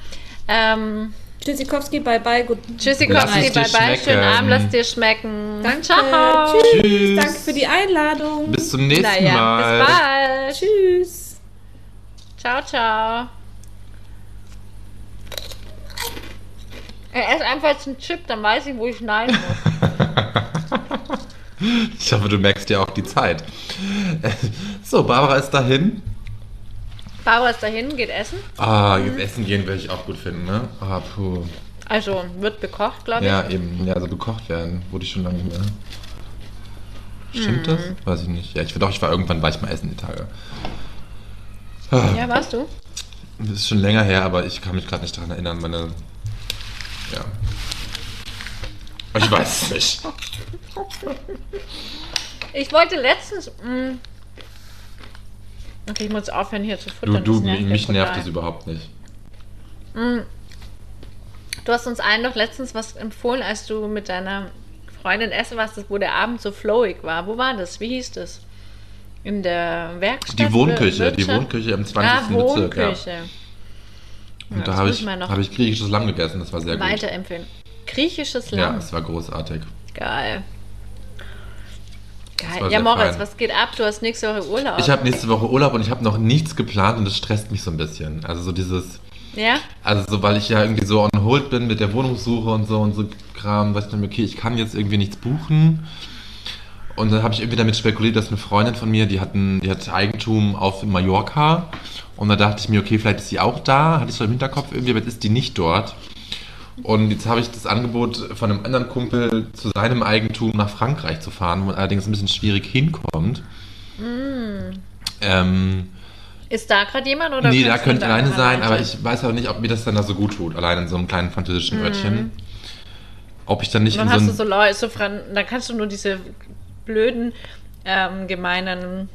ähm, Tschüssikowski, bye bye, gut. tschüssi, Lass Kowski, es dir bye bye, schönen. Abend, lass dir schmecken. Danke. Ciao. Tschüss. Tschüss. Danke für die Einladung. Bis zum nächsten Naja, Mal. bis bald. Tschüss. Ciao, ciao. Er ist einfach jetzt ein Chip, dann weiß ich, wo ich schneiden muss. Ich hoffe, du merkst dir auch die Zeit. So, Barbara ist dahin. Barbara ist dahin, geht essen. Ah, jetzt essen gehen würde ich auch gut finden, ne? Ah, puh. Also wird bekocht, glaube ich. Ja, eben. Ja, also bekocht werden. Wurde ich schon lange nicht mehr. Stimmt das? Mhm. Weiß ich nicht. Ja, ich doch, ich war irgendwann war ich mal essen die Tage. Ja, warst du? Das ist schon länger her, aber ich kann mich gerade nicht daran erinnern. Meine. Ja. Ich weiß es nicht. Ich wollte letztens. Mh, okay, ich muss aufhören hier zu Du, futtern. du, das nervt mich nervt es überhaupt nicht. Du hast uns allen doch letztens was empfohlen, als du mit deiner Freundin essen warst, wo der Abend so flowig war. Wo war das? Wie hieß das? In der Werkstatt? Die Wohnküche, die? Wohnküche im 20. Ah, Bezirk, ja. Wohnküche. Und Ja, da habe ich, habe ich griechisches Lamm gegessen, das war sehr gut. Weiterempfehlen. Griechisches Ja, Lamm. es war großartig. Geil. Geil. Ja, Moritz, fein. was geht ab? Du hast nächste Woche Urlaub. Ich habe nächste Woche Urlaub und ich habe noch nichts geplant und das stresst mich so ein bisschen. Also so dieses, ja? also so, weil ich ja irgendwie so on hold bin mit der Wohnungssuche und so und so Kram, weiß ich dann, okay, ich kann jetzt irgendwie nichts buchen. Und dann habe ich irgendwie damit spekuliert, dass eine Freundin von mir, die hat, ein, die hat Eigentum auf Mallorca. Und da dachte ich mir, okay, vielleicht ist sie auch da, hatte ich so im Hinterkopf irgendwie, aber jetzt ist die nicht dort. Und jetzt habe ich das Angebot von einem anderen Kumpel zu seinem Eigentum nach Frankreich zu fahren, wo man allerdings ein bisschen schwierig hinkommt. Ähm, Ist da gerade jemand? Oder nee, da du könnte alleine sein, aber ich weiß auch nicht, ob mir das dann da so gut tut, allein in so einem kleinen französischen Örtchen. Ob ich dann nicht Dann in hast so du ein... so Leute, so Fran dann kannst du nur diese blöden, ähm, gemeinen,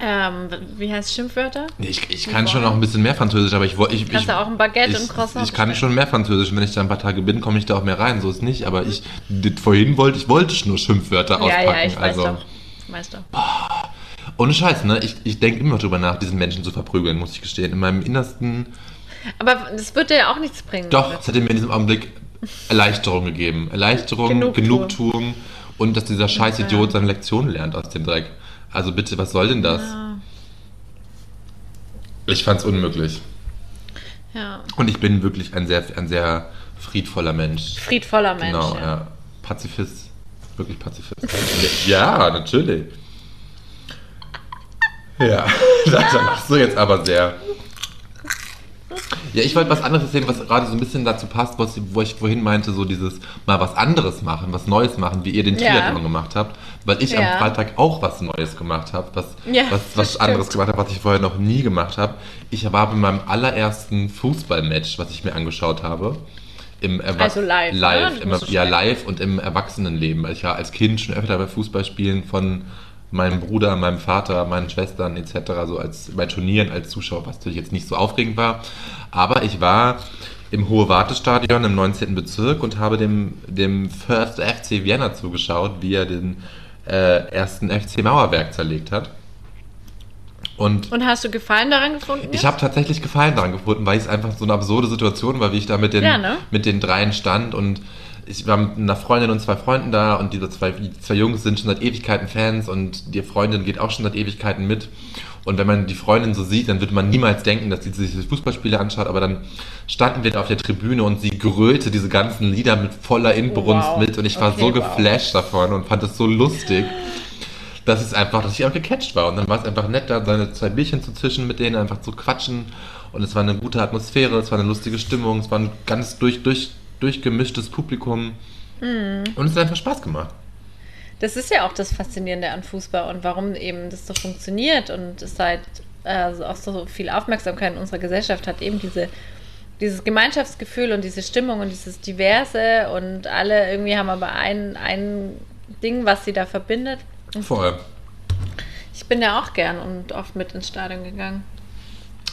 ähm, wie heißt Schimpfwörter? Nee, ich, ich kann schon noch ein bisschen mehr Französisch, aber ich wollte... Ich, Kannst ich, du auch ein Baguette ich, und Croissant Ich kann bestellen? schon mehr Französisch wenn ich da ein paar Tage bin, komme ich da auch mehr rein, so ist nicht. Aber ich, vorhin wollte ich, wollte nur Schimpfwörter Ja, auspacken. ja, ich weiß also, doch. Weißt du. Ohne Scheiß, ne? Ich, ich denke immer drüber nach, diesen Menschen zu verprügeln, muss ich gestehen. In meinem Innersten... Aber das wird dir ja auch nichts bringen. Doch, es hätte mir in diesem Augenblick Erleichterung gegeben. Erleichterung, Genugtuung. Genugtuung, und dass dieser scheiß Idiot seine Lektion lernt aus dem Dreck. Also bitte, was soll denn das? Ja. Ich fand's unmöglich. ja. Und ich bin wirklich ein sehr, ein sehr friedvoller Mensch. Friedvoller Mensch. genau, ja. ja. Pazifist. Wirklich Pazifist. ja, natürlich. Ja, da machst du jetzt aber sehr. Ja, ich wollte was anderes erzählen, was gerade so ein bisschen dazu passt, was, wo ich vorhin meinte, so dieses mal was anderes machen, was Neues machen, wie ihr den Ja. Triathlon gemacht habt, weil ich Ja. am Freitag auch was Neues gemacht habe, was, Ja, was, was stimmt. anderes gemacht habe, was ich vorher noch nie gemacht habe. Ich war bei meinem allerersten Fußballmatch, was ich mir angeschaut habe. Im Erwa- Also live, ne? live Das im, ja, live und im Erwachsenenleben. Ich war als Kind schon öfter bei Fußballspielen von meinem Bruder, meinem Vater, meinen Schwestern etc. So als bei Turnieren als Zuschauer, was natürlich jetzt nicht so aufregend war. Aber ich war im Hohe Wartestadion im 19. Bezirk und habe dem, dem First FC Vienna zugeschaut, wie er den äh, ersten FC Mauerwerk zerlegt hat. Und Und hast du Gefallen daran gefunden? ich habe tatsächlich Gefallen daran gefunden, weil es einfach so eine absurde Situation war, wie ich da mit den, Ja, ne? mit den dreien stand und ich war mit einer Freundin und zwei Freunden da und diese zwei, die zwei Jungs sind schon seit Ewigkeiten Fans und die Freundin geht auch schon seit Ewigkeiten mit. Und wenn man die Freundin so sieht, dann würde man niemals denken, dass sie sich die Fußballspiele anschaut, aber dann standen wir da auf der Tribüne und sie grölte diese ganzen Lieder mit voller Inbrunst Wow. mit und ich war Okay, so wow. geflasht davon und fand es so lustig das ist einfach, dass ich auch gecatcht war. Und dann war es einfach nett, da seine zwei Bierchen zu zischen mit denen, einfach zu quatschen. Und es war eine gute Atmosphäre, es war eine lustige Stimmung, es war ein ganz durch, durch, durchgemischtes Publikum. Mhm. Und es hat einfach Spaß gemacht. Das ist ja auch das Faszinierende an Fußball und warum eben das so funktioniert und es halt äh, auch so viel Aufmerksamkeit in unserer Gesellschaft hat, eben diese, dieses Gemeinschaftsgefühl und diese Stimmung und dieses Diverse und alle irgendwie haben aber ein, ein Ding, was sie da verbindet. Voll. Ich bin ja auch gern und oft mit ins Stadion gegangen.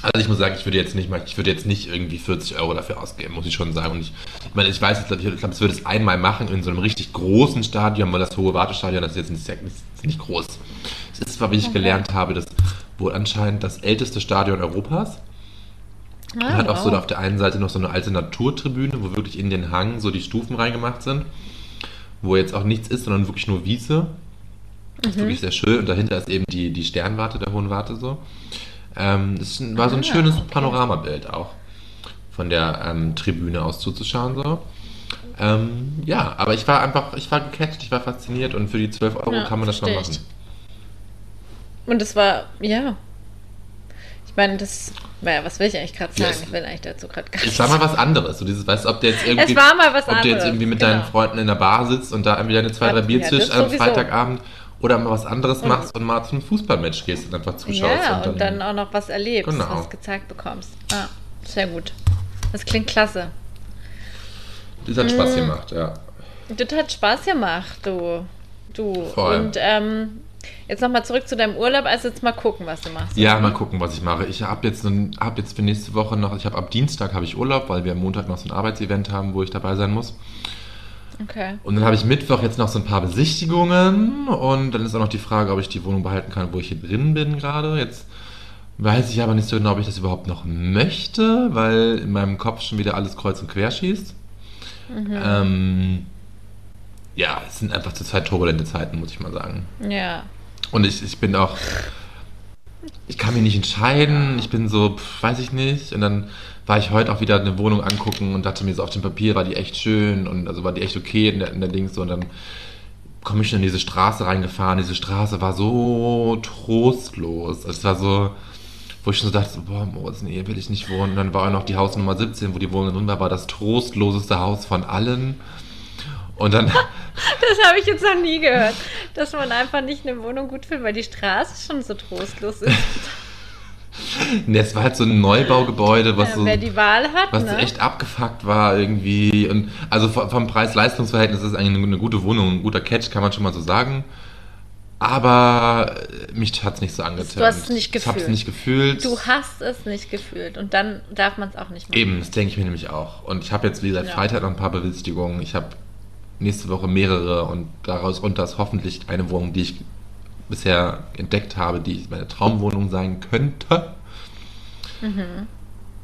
Also ich muss sagen, ich würde jetzt nicht ich würde jetzt nicht irgendwie 40 Euro dafür ausgeben, muss ich schon sagen. Und ich, ich meine, ich weiß jetzt, ich glaube, ich würde es einmal machen in so einem richtig großen Stadion, weil das hohe Wartestadion, das ist jetzt nicht, ist nicht groß. Es ist zwar, wie ich gelernt habe, das wohl anscheinend das älteste Stadion Europas. Ah, Und hat auch so auf der einen Seite noch so eine alte Naturtribüne, wo wirklich in den Hang so die Stufen reingemacht sind, wo jetzt auch nichts ist, sondern wirklich nur Wiese. Das ist Mhm. wirklich sehr schön. Und dahinter ist eben die, die Sternwarte der Hohen Warte so. Ähm, das war so ein Ah, schönes okay. Panoramabild auch von der ähm, Tribüne aus zuzuschauen. So. Ähm, ja, aber ich war einfach, ich war gecatcht, ich war fasziniert und für die 12 Euro Ja, kann man das mal verstehe machen. Und es war, ja. Ich meine, das, naja, was will ich eigentlich gerade sagen? Ja, es- ich will eigentlich dazu gerade gar Ich nicht sag mal was anderes. So dieses, weißt du, ob der jetzt irgendwie. Es war mal was Ob du jetzt anderes, irgendwie mit genau. deinen Freunden in der Bar sitzt und da irgendwie deine zwei, drei Bier ja, am. Freitagabend oder mal was anderes machst und mal zum Fußballmatch gehst und einfach zuschaust. Ja, und dann auch noch was erlebst, Genau. was gezeigt bekommst. Ja, sehr gut. Das klingt klasse. Das hat Mm. Spaß gemacht, ja. Das hat Spaß gemacht, du. Du. Voll. Und ähm, jetzt nochmal zurück zu deinem Urlaub. Also jetzt mal gucken, was du machst. Ja, mal gucken, was ich mache. Ich habe jetzt, hab jetzt für nächste Woche noch, ich habe ab Dienstag habe ich Urlaub, weil wir am Montag noch so ein Arbeitsevent haben, wo ich dabei sein muss. Okay. Und dann habe ich Mittwoch jetzt noch so ein paar Besichtigungen und dann ist auch noch die Frage, ob ich die Wohnung behalten kann, wo ich hier drin bin gerade. Jetzt weiß ich aber nicht so genau, ob ich das überhaupt noch möchte, weil in meinem Kopf schon wieder alles kreuz und quer schießt. Ähm, ja, es sind einfach zurzeit turbulente Zeiten, muss ich mal sagen. Ja. Und ich, ich bin auch. Ich kann mich nicht entscheiden. Ich bin so, pf, weiß ich nicht. Und dann war ich heute auch wieder eine Wohnung angucken und dachte mir so, auf dem Papier war die echt schön und also war die echt okay in der, in der Dings. so. Und dann komme ich schon in diese Straße reingefahren. Diese Straße war so trostlos. Es war so, wo ich schon so dachte, so, boah, Moritz, nee, will ich nicht wohnen. Und dann war auch noch die Hausnummer 17, wo die Wohnung drin war, war das trostloseste Haus von allen. Und dann. Das habe ich jetzt noch nie gehört. Dass man einfach nicht eine Wohnung gut findet, weil die Straße schon so trostlos ist. Es war halt so ein Neubaugebäude, was Ja, so. wer die Wahl hat, was ne? echt abgefuckt war irgendwie. Und also vom Preis-Leistungs-Verhältnis ist eigentlich eine, gute Wohnung, ein guter Catch, kann man schon mal so sagen. Aber mich hat es nicht so angetan. Du hast es nicht Ich habe es gefühlt. nicht gefühlt. Du hast es nicht gefühlt und dann darf man es auch nicht machen. Eben, das denke ich mir nämlich auch. Und ich habe jetzt, wie gesagt, Ja. Freitag noch ein paar Besichtigungen. Ich habe nächste Woche mehrere und daraus runter ist hoffentlich eine Wohnung, die ich bisher entdeckt habe, die meine Traumwohnung sein könnte. Mhm.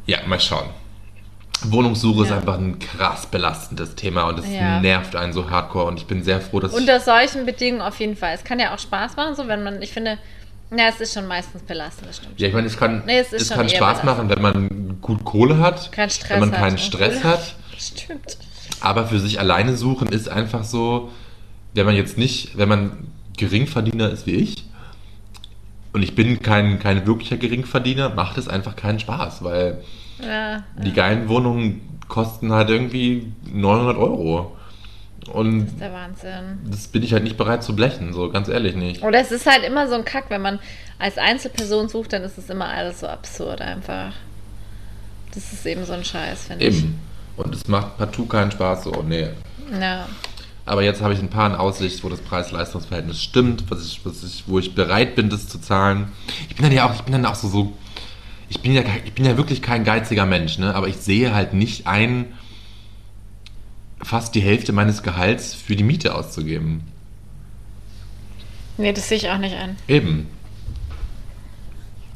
Ja, mal schauen. Wohnungssuche ist Ja. einfach ein krass belastendes Thema und es Ja. nervt einen so hardcore und ich bin sehr froh, dass Unter solchen Bedingungen auf jeden Fall. Es kann ja auch Spaß machen, so wenn man, ich finde, ja, es ist schon meistens belastend, das stimmt. Ja, ich meine, es kann, Nee, es ist es kann Spaß machen, wenn man gut Kohle hat, Kein Stress wenn man hat keinen und Stress hat. Stimmt. Aber für sich alleine suchen ist einfach so, wenn man jetzt nicht, wenn man Geringverdiener ist wie ich, und ich bin kein, kein wirklicher Geringverdiener, macht es einfach keinen Spaß, weil Ja, die geilen Wohnungen kosten halt irgendwie 900 Euro. Und der Wahnsinn. das bin ich halt nicht bereit zu blechen, so ganz ehrlich nicht. Oder es ist halt immer so ein Kack, wenn man als Einzelperson sucht, dann ist es immer alles so absurd einfach. Das ist eben so ein Scheiß, finde ich. Eben. Und es macht partout keinen Spaß, so, nee. Ja. Aber jetzt habe ich ein paar in Aussicht, wo das Preis-Leistungs-Verhältnis stimmt, was ich, was ich, wo ich bereit bin, das zu zahlen. Ich bin dann ja auch, ich bin dann auch so, so ich bin ja, ich bin ja wirklich kein geiziger Mensch, ne? Aber ich sehe halt nicht ein, fast die Hälfte meines Gehalts für die Miete auszugeben. Nee, das sehe ich auch nicht ein. Eben.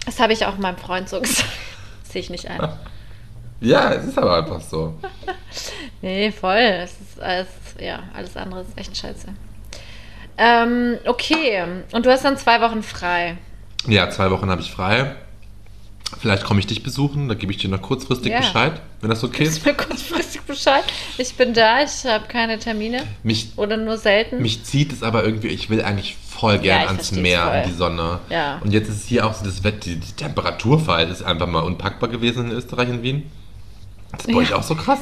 Das habe ich auch meinem Freund so gesagt. Das sehe ich nicht ein. Ja, es ist aber einfach so. Nee, voll. Es ist alles, ja, alles andere ist echt scheiße. Ähm, okay. Und du hast dann zwei Wochen frei. Ja, zwei Wochen habe ich frei. Vielleicht komme ich dich besuchen, da gebe ich dir noch kurzfristig Ja. Bescheid, wenn das okay Gibst ist. mir kurzfristig Bescheid. Ich bin da, ich habe keine Termine. Mich, Oder nur selten. Mich zieht es aber irgendwie, ich will eigentlich voll Ja, gern ich ans Meer, voll. in die Sonne. Ja. Und jetzt ist hier auch so das Wetter, die, die Temperaturfall ist einfach mal unpackbar gewesen in Österreich, in Wien. Das ist bei euch Ja. auch so krass.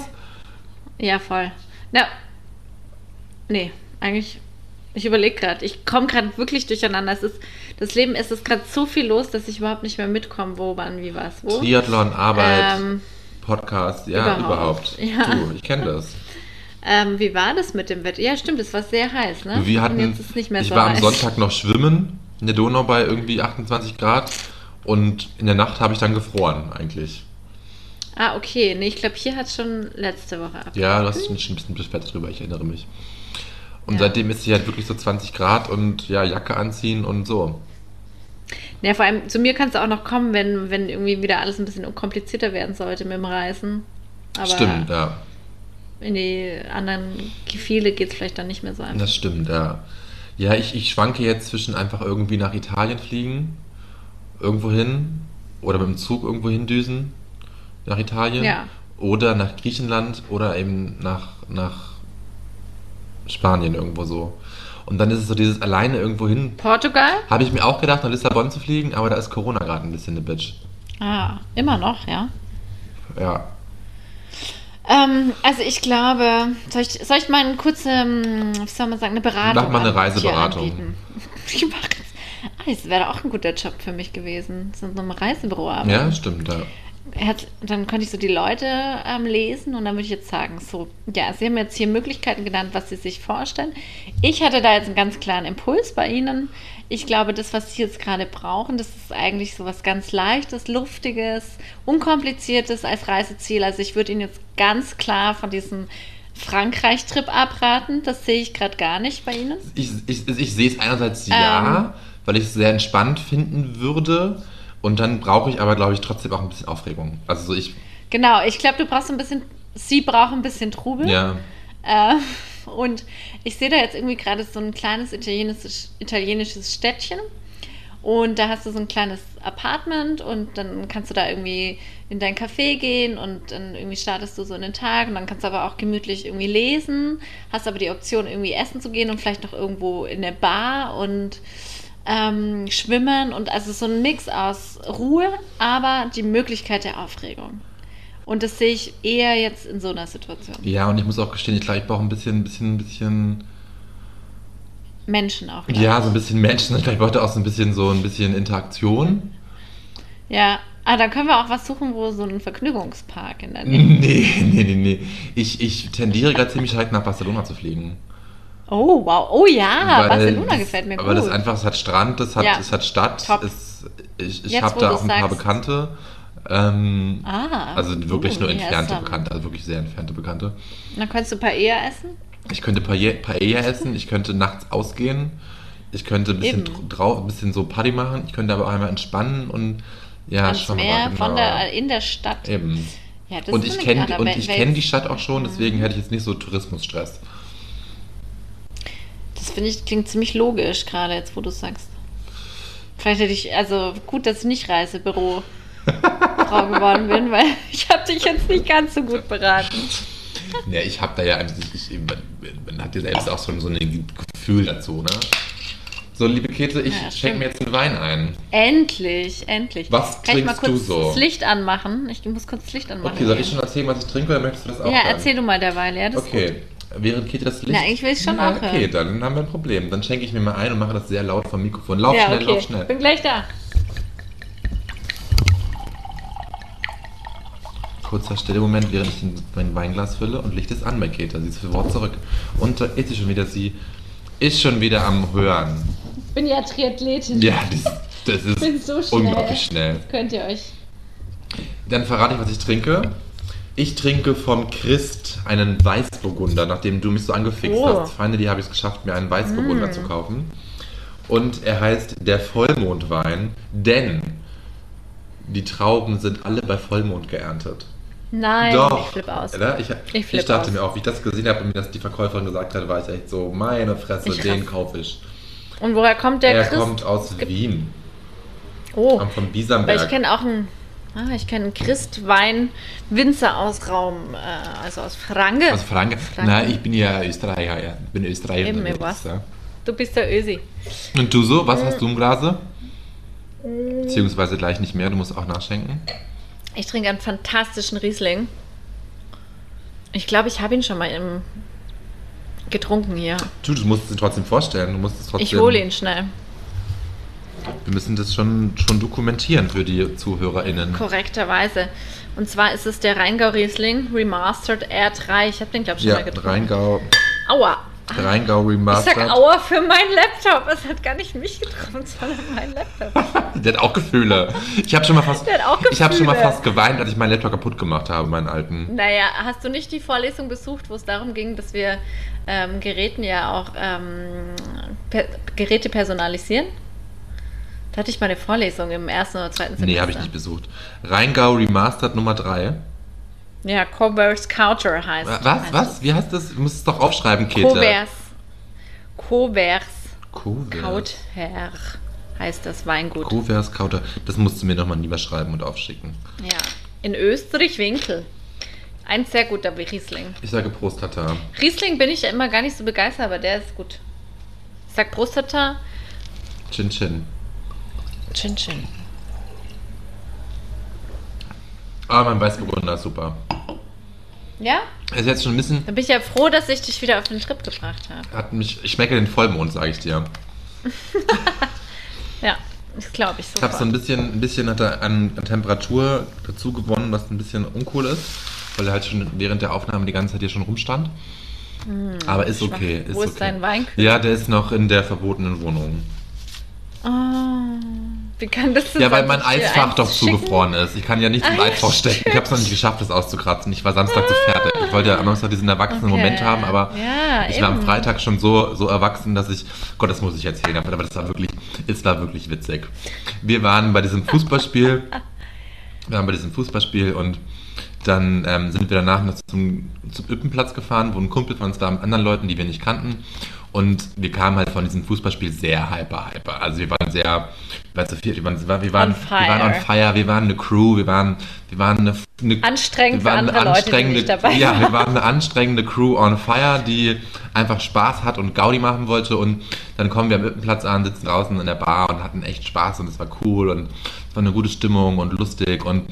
Ja, voll. Na, nee, eigentlich, ich überlege gerade. Ich komme gerade wirklich durcheinander. Es ist, das Leben, es ist gerade so viel los, dass ich überhaupt nicht mehr mitkomme, wo, wann, wie, was, wo. Triathlon, Arbeit, Ähm, Podcast, ja, überhaupt. überhaupt. Ja. Du, ich kenne das. ähm, wie war das mit dem Wetter? Ja, stimmt, es war sehr heiß, ne? Wir hatten, jetzt ist es nicht mehr ich so war am heiß. Sonntag noch schwimmen in der Donau bei irgendwie 28 Grad und in der Nacht habe ich dann gefroren eigentlich. Ah, okay. Nee, ich glaube, hier hat es schon letzte Woche ab. Ja, du hast schon ein bisschen beschwert drüber, ich erinnere mich. Und Ja. seitdem ist sie halt wirklich so 20 Grad und ja, Jacke anziehen und so. Ja, vor allem zu mir kannst du auch noch kommen, wenn, wenn irgendwie wieder alles ein bisschen komplizierter werden sollte mit dem Reisen. Aber Stimmt, ja. in die anderen Gefühle geht es vielleicht dann nicht mehr so einfach. Das stimmt, ja. Ja, ich, ich schwanke jetzt zwischen einfach irgendwie nach Italien fliegen, irgendwo hin, oder mit dem Zug irgendwo hindüsen, nach Italien, Ja. oder nach Griechenland, oder eben nach, nach Spanien irgendwo so. Und dann ist es so dieses alleine irgendwo hin. Portugal? Habe ich mir auch gedacht, nach Lissabon zu fliegen, aber da ist Corona gerade ein bisschen eine Bitch. Ah, immer noch, ja. Ja. Ähm, also ich glaube, soll ich, soll ich mal eine kurze, wie soll man sagen, eine Beratung Mach mal eine Reiseberatung. Ich mach jetzt, ah, das wäre auch ein guter Job für mich gewesen, so in so einem Reisebüro arbeiten. Ja, stimmt. Ja. Hat, dann könnte ich so die Leute ähm, lesen und dann würde ich jetzt sagen, so, ja, Sie haben jetzt hier Möglichkeiten genannt, was Sie sich vorstellen. Ich hatte da jetzt einen ganz klaren Impuls bei Ihnen. Ich glaube, das, was Sie jetzt gerade brauchen, das ist eigentlich so was ganz Leichtes, Luftiges, Unkompliziertes als Reiseziel. Also ich würde Ihnen jetzt ganz klar von diesem Frankreich-Trip abraten. Das sehe ich gerade gar nicht bei Ihnen. Ich, ich, ich sehe es einerseits ja, Ähm. weil ich es sehr entspannt finden würde. Und dann brauche ich aber, glaube ich, trotzdem auch ein bisschen Aufregung. Also so ich, Genau, ich glaube, du brauchst ein bisschen, Sie brauchen ein bisschen Trubel. ja. Äh, und ich sehe da jetzt irgendwie gerade so ein kleines italienisches, italienisches Städtchen. Und da hast du so ein kleines Apartment und dann kannst du da irgendwie in dein Café gehen und dann irgendwie startest du so in den Tag und dann kannst du aber auch gemütlich irgendwie lesen, hast aber die Option irgendwie essen zu gehen und vielleicht noch irgendwo in der Bar und ähm, schwimmen und also so ein Mix aus Ruhe, aber die Möglichkeit der Aufregung. Und das sehe ich eher jetzt in so einer Situation. Ja, und ich muss auch gestehen, ich glaube, ich brauche ein bisschen, bisschen, bisschen, Menschen auch. ja, so ein bisschen Menschen. Ich glaube, ich brauche auch so ein bisschen, so ein bisschen Interaktion. Ja, ah, dann können wir auch was suchen, wo so ein Vergnügungspark in der Nähe. Nee, nee, nee, nee. Ich, ich tendiere gerade ziemlich stark nach Barcelona zu fliegen. Oh, wow. Oh ja, Weil Barcelona das- gefällt mir gut. Weil das einfach, es hat Strand, es hat, Ja. es hat Stadt, es, ich, ich habe da auch ein paar sagst. Bekannte. Ähm, ah, also wirklich uh, nur yes, entfernte Bekannte, also wirklich sehr entfernte Bekannte. Dann könntest du Paella essen. Ich könnte Paella, Paella essen, ich könnte nachts ausgehen, ich könnte ein bisschen, Eben. drau ein bisschen so Party machen, ich könnte aber auch einmal entspannen und ja, ans schauen wir Meer, mal, genau. von der, in der Stadt. Eben. Ja, Und ich und kenne die Stadt auch schon, deswegen hätte ich jetzt nicht so Tourismusstress. Das finde ich klingt ziemlich logisch, gerade jetzt, wo du es sagst. Vielleicht hätte ich, also gut, dass ich nicht Reisebüro Frau geworden bin, weil ich habe dich jetzt nicht ganz so gut beraten. Ja, ich habe da ja eigentlich, ich, man, man hat ja selbst auch so, so ein Gefühl dazu, ne? So, liebe Käthe, ich Ja, schenke mir jetzt einen Wein ein. Endlich, endlich. Was Kann ich mal trinkst du kurz so? das Licht anmachen? Ich muss kurz das Licht anmachen. Okay, soll ich schon erzählen, was ich trinke, oder möchtest du das auch Ja, hören? erzähl du mal derweil, ja, das ist Okay, gut. Während Käthe das Licht... Na, eigentlich will ich's schon Na, auch Okay, hören. dann haben wir ein Problem. Dann schenke ich mir mal ein und mache das sehr laut vom Mikrofon. Lauf ja, schnell, okay. lauf schnell. Bin gleich da. Kurzer Stillemoment, während ich in mein Weinglas fülle und Licht ist an bei Käthe. Sie ist für Wort zurück. Und da ist sie schon wieder, sie ist schon wieder am Hören. Bin ja Triathletin. Ja, das, das ist bin so schnell. unglaublich schnell. Könnt ihr euch. Dann verrate ich, was ich trinke. Ich trinke vom Christ einen Weißburgunder, nachdem du mich so angefixt Oh. hast. Finally habe ich es geschafft, mir einen Weißburgunder zu kaufen. Und er heißt der Vollmondwein, denn die Trauben sind alle bei Vollmond geerntet. Nein, Doch. ich flippe aus. Ich, Ich ich, flipp dachte aus. mir auch, wie ich das gesehen habe und mir das die Verkäuferin gesagt hat, war ich echt so, meine Fresse, Ich den kaufe ich. Und woher kommt der er Christ? kommt aus Wien, Oh, am von weil Biesamberg. ich kenne auch einen. Ah, ich kenne einen Christwein Winzer aus Raum, äh, also aus Franke. Aus. Franken. Nein, ich bin ja Österreicher, ja. Ich bin Österreicher. Eben, was? ja. Du bist der Ösi. Und du so, was hast du im Glase? Beziehungsweise gleich nicht mehr, du musst auch nachschenken. Ich trinke einen fantastischen Riesling. Ich glaube, ich habe ihn schon mal im getrunken hier. Du, du musst es dir trotzdem vorstellen. Du musst es trotzdem, Ich hole ihn schnell. Wir müssen das schon, schon dokumentieren für die ZuhörerInnen. Korrekterweise. Und zwar ist es der Rheingau Riesling Remastered R3. Ich habe den, glaube ich, schon Ja, mal getrunken. Rheingau, Aua. Rheingau Ich Remastered. sag Aua für meinen Laptop. Es hat gar nicht mich getroffen, sondern mein Laptop. Der hat auch Gefühle. Ich habe schon mal fast, ich habe schon mal fast geweint, als ich meinen Laptop kaputt gemacht habe, meinen alten. Naja, hast du nicht die Vorlesung besucht, wo es darum ging, dass wir ähm, Geräten ja auch ähm, Geräte personalisieren? Da hatte ich mal eine Vorlesung im ersten oder zweiten Semester. Nee, habe ich nicht besucht. Rheingau Remastered Nummer 3. Ja, Covers Coucher heißt Was? heißt Was? Wie heißt das? Du musst es doch aufschreiben. Käthe. Covers. Covers Kuvers. Kauter heißt das Weingut. Kuvers Kauter. Das musst du mir nochmal niederschreiben und aufschicken. Ja. In Österreich Winkel. Ein sehr guter Riesling. Ich sage Prost, Tata. Riesling bin ich ja immer gar nicht so begeistert, aber der ist gut. Ich sag Prostata. Chin Chin. Chin Chin. Ah, mein Weißburgunder ist super. Ja? Er ist jetzt schon ein bisschen, Dann bin ich ja froh, dass ich dich wieder auf den Trip gebracht habe. hat mich, ich schmecke den Vollmond, sage ich dir. Ja, das glaube ich Ich habe so ein bisschen, ein bisschen hat er an, an Temperatur dazu gewonnen, was ein bisschen uncool ist, weil er halt schon während der Aufnahme die ganze Zeit hier schon rumstand. Aber ist okay. Ist Hm, Wo ist okay. dein Weinkühl? Ja, der ist noch in der verbotenen Wohnung. Oh, wie kann das Ja, weil mein Eisfach doch schicken? zugefroren ist. Ich kann ja nichts im Ah, Eisfach stecken. Ich habe es noch nicht geschafft, das auszukratzen. Ich war Samstag zu fertig. Ich wollte ja am Samstag diesen erwachsenen Okay. Moment haben, aber Ja, ich war am eben. Freitag schon so, so erwachsen, dass ich, Gott, das muss ich erzählen, aber das war wirklich, es war wirklich witzig. Wir waren bei diesem Fußballspiel, wir waren bei diesem Fußballspiel und dann ähm, sind wir danach noch zum, zum Üppenplatz gefahren, wo ein Kumpel von uns war mit anderen Leuten, die wir nicht kannten. Und wir kamen halt von diesem Fußballspiel sehr hyper, hyper. Also wir waren sehr, weißt du, viel, wir waren, wir waren, wir waren, On wir waren on fire. wir waren eine Crew, wir waren, wir waren eine, eine Anstrengend wir waren eine Leute, die anstrengende, dabei Ja, wir waren. waren eine anstrengende Crew on fire, die einfach Spaß hat und Gaudi machen wollte. Und dann kommen wir am Üppenplatz an, sitzen draußen in der Bar und hatten echt Spaß und es war cool und es war eine gute Stimmung und lustig. Und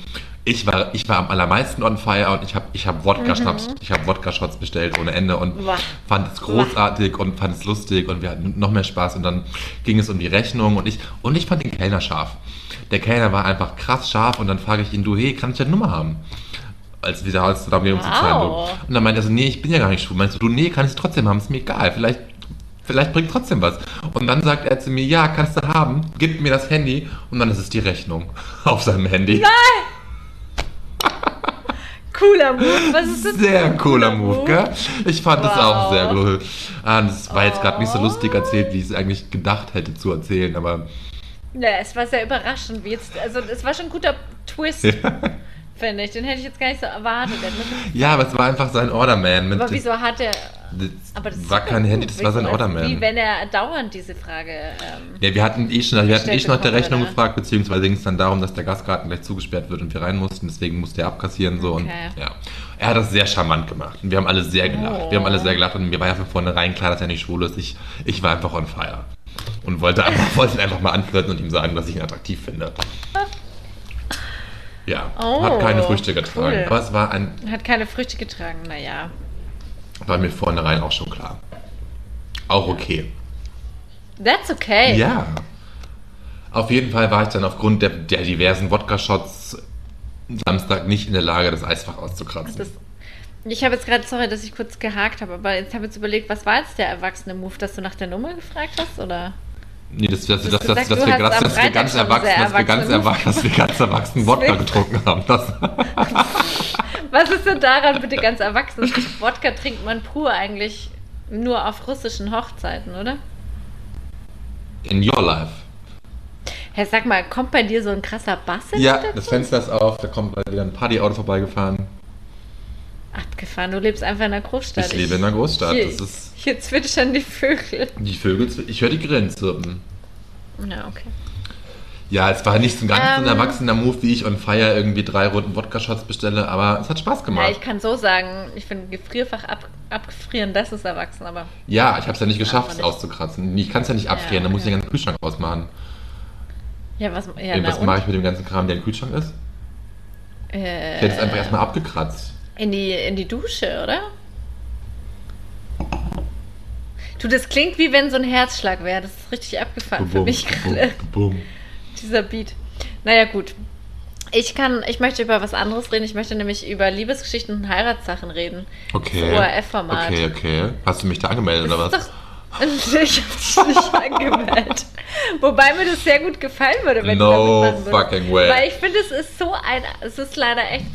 ich war, ich war am allermeisten on fire und ich habe ich hab Wodka-Schnaps, ich habe Wodka-Shots bestellt ohne Ende und Mhm. Boah. fand es großartig und fand es lustig und wir hatten noch mehr Spaß und dann ging es um die Rechnung und ich, und ich fand den Kellner scharf. Der Kellner war einfach krass scharf und dann frage ich ihn, du, hey, kann ich deine Nummer haben? Als wir da als ging, um zu zahlen. Wow. Und dann meinte er so, nee, ich bin ja gar nicht schwul. Meinst du, du, nee, kann ich trotzdem haben, ist mir egal. Vielleicht, vielleicht bringt trotzdem was. Und dann sagt er zu mir, ja, kannst du haben, gib mir das Handy und dann ist es die Rechnung auf seinem Handy. Cooler Move. Was ist das? Sehr ein cooler Move, gell? Ich fand das auch Wow. sehr cool. Ah, das war jetzt gerade nicht so Oh. lustig erzählt, wie ich es eigentlich gedacht hätte zu erzählen, aber Ja, es war sehr überraschend. Wie jetzt, also es war schon ein guter Twist, finde ich. Den hätte ich jetzt gar nicht so erwartet. Ja, aber es war einfach sein Orderman. Mit Aber wieso hat er... Das Aber das war kein Handy, das war sein Orderman. Wie wenn er dauernd diese Frage... Ähm, Ja, wir hatten eh schon, wir hatten eh schon nach der Rechnung oder? gefragt, beziehungsweise ging es dann darum, dass der Gastgarten gleich zugesperrt wird und wir rein mussten, deswegen musste er abkassieren so und Okay. ja. Er hat das sehr charmant gemacht und wir haben alle sehr gelacht. Oh. Wir haben alle sehr gelacht und mir war ja von vornherein klar, dass er nicht schwul ist. Ich, ich war einfach on fire und wollte, einfach, wollte einfach mal anflirten und ihm sagen, dass ich ihn attraktiv finde. Ja, Oh, hat keine Früchte getragen, cool. aber es war, ein, hat keine Früchte getragen, naja. war mir vornherein auch schon klar. Auch okay. That's okay. Ja. Auf jeden Fall war ich dann aufgrund der, der diversen Wodka-Shots Samstag nicht in der Lage, das Eisfach auszukratzen. Das, ich habe jetzt gerade, sorry, dass ich kurz gehakt habe, aber jetzt habe ich jetzt überlegt, was war jetzt der erwachsene Move, dass du nach der Nummer gefragt hast, oder? Nee, das, das, das, gesagt, dass wir, dass, dass wir ganz erwachsen, dass wir ganz erwachsen. dass wir ganz erwachsen Wodka getrunken haben. Das, Was ist denn daran bitte ganz erwachsen? Wodka trinkt man pur eigentlich nur auf russischen Hochzeiten, oder? in your life. Herr, sag mal, kommt bei dir so ein krasser Bass Ja, Hintergrund? das Fenster ist auf, da kommt wieder ein Partyauto vorbeigefahren. Abgefahren, du lebst einfach in einer Großstadt. Ich lebe in einer Großstadt. Hier, Das ist hier zwitschern die Vögel. die Vögel, ich höre die Grillen zirpen. Ja, okay. Ja, es war nicht so ein ganz ein Ähm. erwachsener Move, wie ich on Fire irgendwie drei Runden Wodka-Shots bestelle, aber es hat Spaß Ja, gemacht. ich kann so sagen, ich finde Gefrierfach ab, abgefrieren, das ist erwachsen, aber Ja, ich habe es ja nicht geschafft, es auszukratzen. Ich kann es ja nicht abfrieren, dann muss ich okay. den ganzen Kühlschrank ausmachen. ja, was, ja, na was mache ich mit dem ganzen Kram, der im Kühlschrank ist? Äh, Ich hätte es einfach erstmal abgekratzt. In die, in die Dusche, oder? Du, das klingt wie wenn so ein Herzschlag wäre. Das ist richtig abgefahren für mich gerade, dieser Beat. Naja, gut. Ich kann, ich möchte über was anderes reden. Ich möchte nämlich über Liebesgeschichten und Heiratssachen reden. Okay. Das ORF-Format. Okay, okay. Hast du mich da angemeldet oder Das was? ist doch. Ich hab dich nicht angemeldet. Wobei mir das sehr gut gefallen würde, wenn No du da mitmachen würdest. fucking way. Weil ich finde, es ist so ein. Es ist leider echt.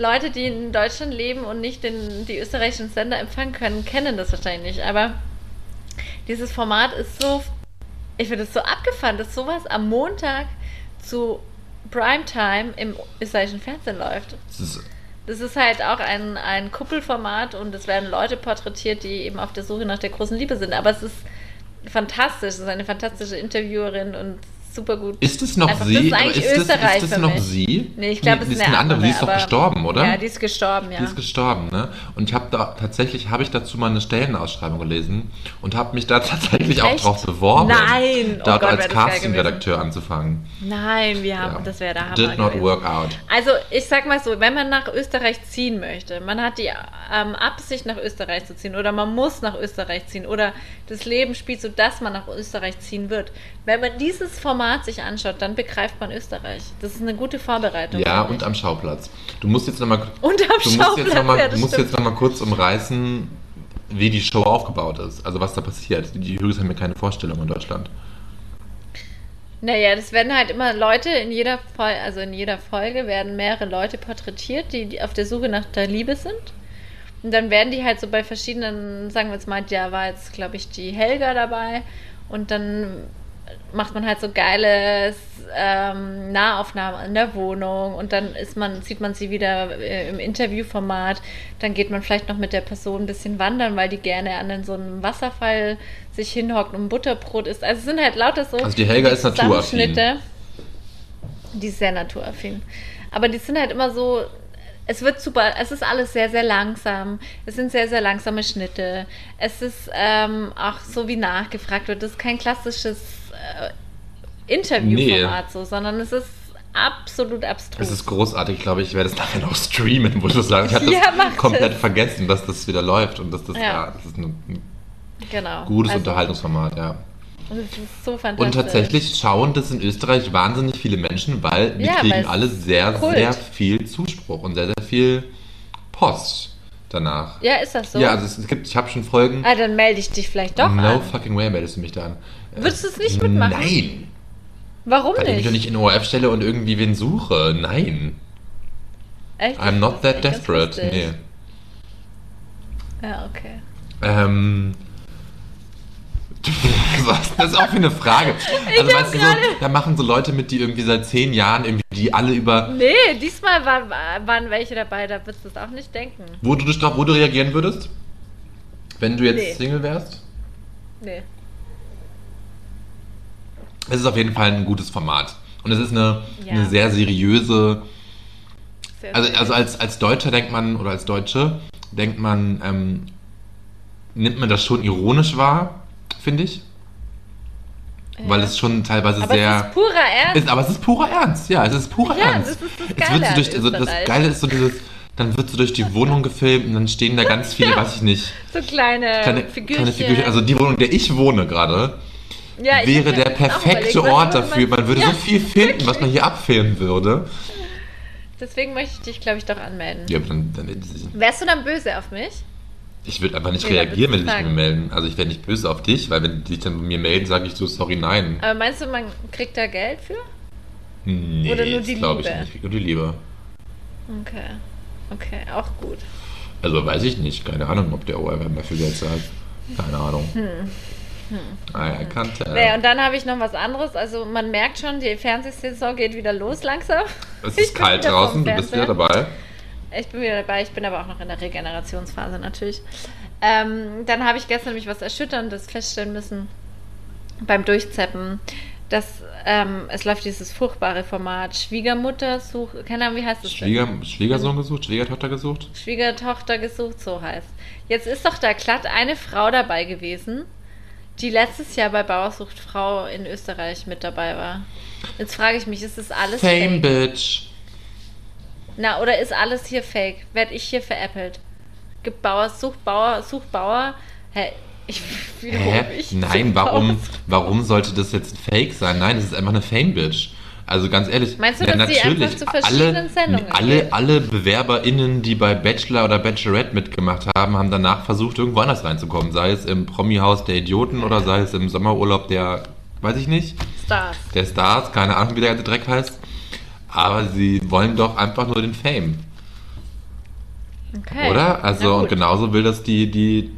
Leute, die in Deutschland leben und nicht den, die österreichischen Sender empfangen können, kennen das wahrscheinlich nicht. Aber dieses Format ist so. Ich finde es so abgefahren, dass sowas am Montag zu Primetime im österreichischen Fernsehen läuft. Das ist, Das ist halt auch ein, ein Kuppelformat und es werden Leute porträtiert, die eben auf der Suche nach der großen Liebe sind. Aber es ist fantastisch. Es ist eine fantastische Interviewerin und super gut. Ist es noch Einfach, sie? das ist eigentlich ist Österreich das, ist das noch mich. sie? Nee, ich glaube, Die- es ist eine andere. Die ist doch gestorben, oder? Ja, die ist gestorben, ja. Die ist gestorben, ne? Und ich habe da tatsächlich habe ich dazu mal eine Stellenausschreibung gelesen und habe mich da tatsächlich auch Echt? drauf beworben, Nein! Oh dort Gott, als Castingredakteur anzufangen. Nein, wir haben, Ja. das wäre der Hammer Did not gewesen. work out. Also ich sag mal so, wenn man nach Österreich ziehen möchte, man hat die ähm, Absicht nach Österreich zu ziehen oder man muss nach Österreich ziehen oder das Leben spielt so, dass man nach Österreich ziehen wird. Wenn man dieses Format sich anschaut, dann begreift man Österreich. Das ist eine gute Vorbereitung. Ja, und am Schauplatz. Du musst jetzt nochmal Und am du musst jetzt Schauplatz, noch mal, ja, du musst stimmt. jetzt kurz umreißen, wie die Show aufgebaut ist. Also was da passiert. Die Jurys haben ja keine Vorstellung in Deutschland. Naja, das werden halt immer Leute in jeder Folge, also in jeder Folge werden mehrere Leute porträtiert, die, die auf der Suche nach der Liebe sind. Und dann werden die halt so bei verschiedenen, sagen wir jetzt mal, da war jetzt, glaube ich, die Helga dabei. Und dann macht man halt so geiles ähm, Nahaufnahmen in der Wohnung und dann ist man, sieht man sie wieder äh, im Interviewformat. Dann geht man vielleicht noch mit der Person ein bisschen wandern, weil die gerne an so einem Wasserfall sich hinhockt und Butterbrot isst. Also es sind halt lauter so Also die Helga ist naturaffin. Die ist sehr naturaffin. Aber die sind halt immer so, es wird super, es ist alles sehr, sehr langsam. Es sind sehr, sehr langsame Schnitte. Es ist ähm, auch so wie nachgefragt wird. Das ist kein klassisches äh, Interviewformat so, sondern es ist absolut abstrus. Es ist großartig, ich glaube, ich werde es nachher noch streamen, muss ich sagen. Ich hatte Ja, das komplett das. vergessen, dass das wieder läuft und dass das, Ja. ja. das ist ein, genau. gutes Also, Unterhaltungsformat, ja. Es ist so fantastisch. Und tatsächlich schauen das in Österreich wahnsinnig viele Menschen, weil wir Ja, kriegen es alle sehr, Kult. sehr viel Zuspruch und sehr, sehr viel Post danach. Ja, ist das so? Ja, also es, es gibt, ich habe schon Folgen. ah, dann melde ich dich vielleicht doch no an. fucking way meldest du mich da an. Würdest du es nicht mitmachen? Nein. Warum Weil ich mich nicht? doch nicht in ORF stelle und irgendwie wen suche. Nein. Echt? I'm not that desperate. Nee. Ja, okay. Ähm. Was? Das ist auch wie eine Frage. Also, weißt du, so, da machen so Leute mit, die irgendwie seit zehn Jahren irgendwie, die alle über. Nee, diesmal war, waren welche dabei, da würdest du es auch nicht denken. Wo du dich drauf, wo du reagieren würdest? Wenn du jetzt Nee. Single wärst? Nee. Es ist auf jeden Fall ein gutes Format. Und es ist eine, Ja. eine sehr seriöse. Sehr Also, also als, als Deutscher denkt man, oder als Deutsche, denkt man, ähm, nimmt man das schon ironisch wahr, finde ich. Weil es schon teilweise Aber sehr. es ist purer Ernst. Ist, aber es ist purer Ernst, ja, es ist purer Ja, Ernst. das ist das Geile durch, also das Österreich. Geile ist so dieses, dann wird so durch die Wohnung gefilmt und dann stehen da ganz viele, weiß ich nicht, so kleine, kleine Figürchen. kleine Figürchen. Also die Wohnung, in der ich wohne gerade, ja, wäre der perfekte Ort dafür. Man würde ja, so viel finden, was man hier abfilmen würde. Deswegen möchte ich dich, glaube ich, doch anmelden. Ja, dann, dann, Wärst du dann böse auf mich? ich würde einfach nicht Nee, reagieren, wenn die du sich mir melden. Also ich wäre nicht böse auf dich, weil wenn die sich dann bei mir melden, sage ich so, sorry, nein. Aber meinst du, man kriegt da Geld für? Nee, oder nur die glaube ich nicht. Nur die Liebe. Okay. Okay, auch gut. Also weiß ich nicht. Keine Ahnung, ob der ORF dafür Geld zahlt. Keine Ahnung. Hm. Ah, er kann Naja, und dann habe ich noch was anderes. Also man merkt schon, die Fernsehsaison geht wieder los langsam. Es ist kalt draußen, du bist wieder dabei. Ich bin wieder dabei, ich bin aber auch noch in der Regenerationsphase natürlich. Ähm, dann habe ich gestern nämlich was Erschütterndes feststellen müssen beim Durchzeppen, dass ähm, es läuft dieses furchtbare Format Schwiegermutter sucht, keine Ahnung, wie heißt das denn? Schwieger, Schwiegersohn gesucht, Schwiegertochter gesucht. Schwiegertochter gesucht, so heißt. Jetzt ist doch da glatt eine Frau dabei gewesen, die letztes Jahr bei Bauersucht Frau in Österreich mit dabei war. Jetzt frage ich mich, ist das alles Fame, fake? Bitch. Na, oder ist alles hier fake? Werd ich hier veräppelt? Gibt Bauer, sucht Bauer, sucht Bauer. Hä? Ich Hä? mich. Nein, warum, warum sollte das jetzt fake sein? Nein, das ist einfach eine Fame-Bitch. Also ganz ehrlich, Meinst du, dass die einfach zu verschiedenen alle, Sendungen alle, alle BewerberInnen, die bei Bachelor oder Bachelorette mitgemacht haben, haben danach versucht, irgendwo anders reinzukommen. Sei es im Promi-Haus der Idioten oder sei es im Sommerurlaub der, weiß ich nicht, Stars. der Stars, keine Ahnung, wie der ganze Dreck heißt. Aber sie wollen doch einfach nur den Fame. Okay. Oder? Also, und genauso will das die, die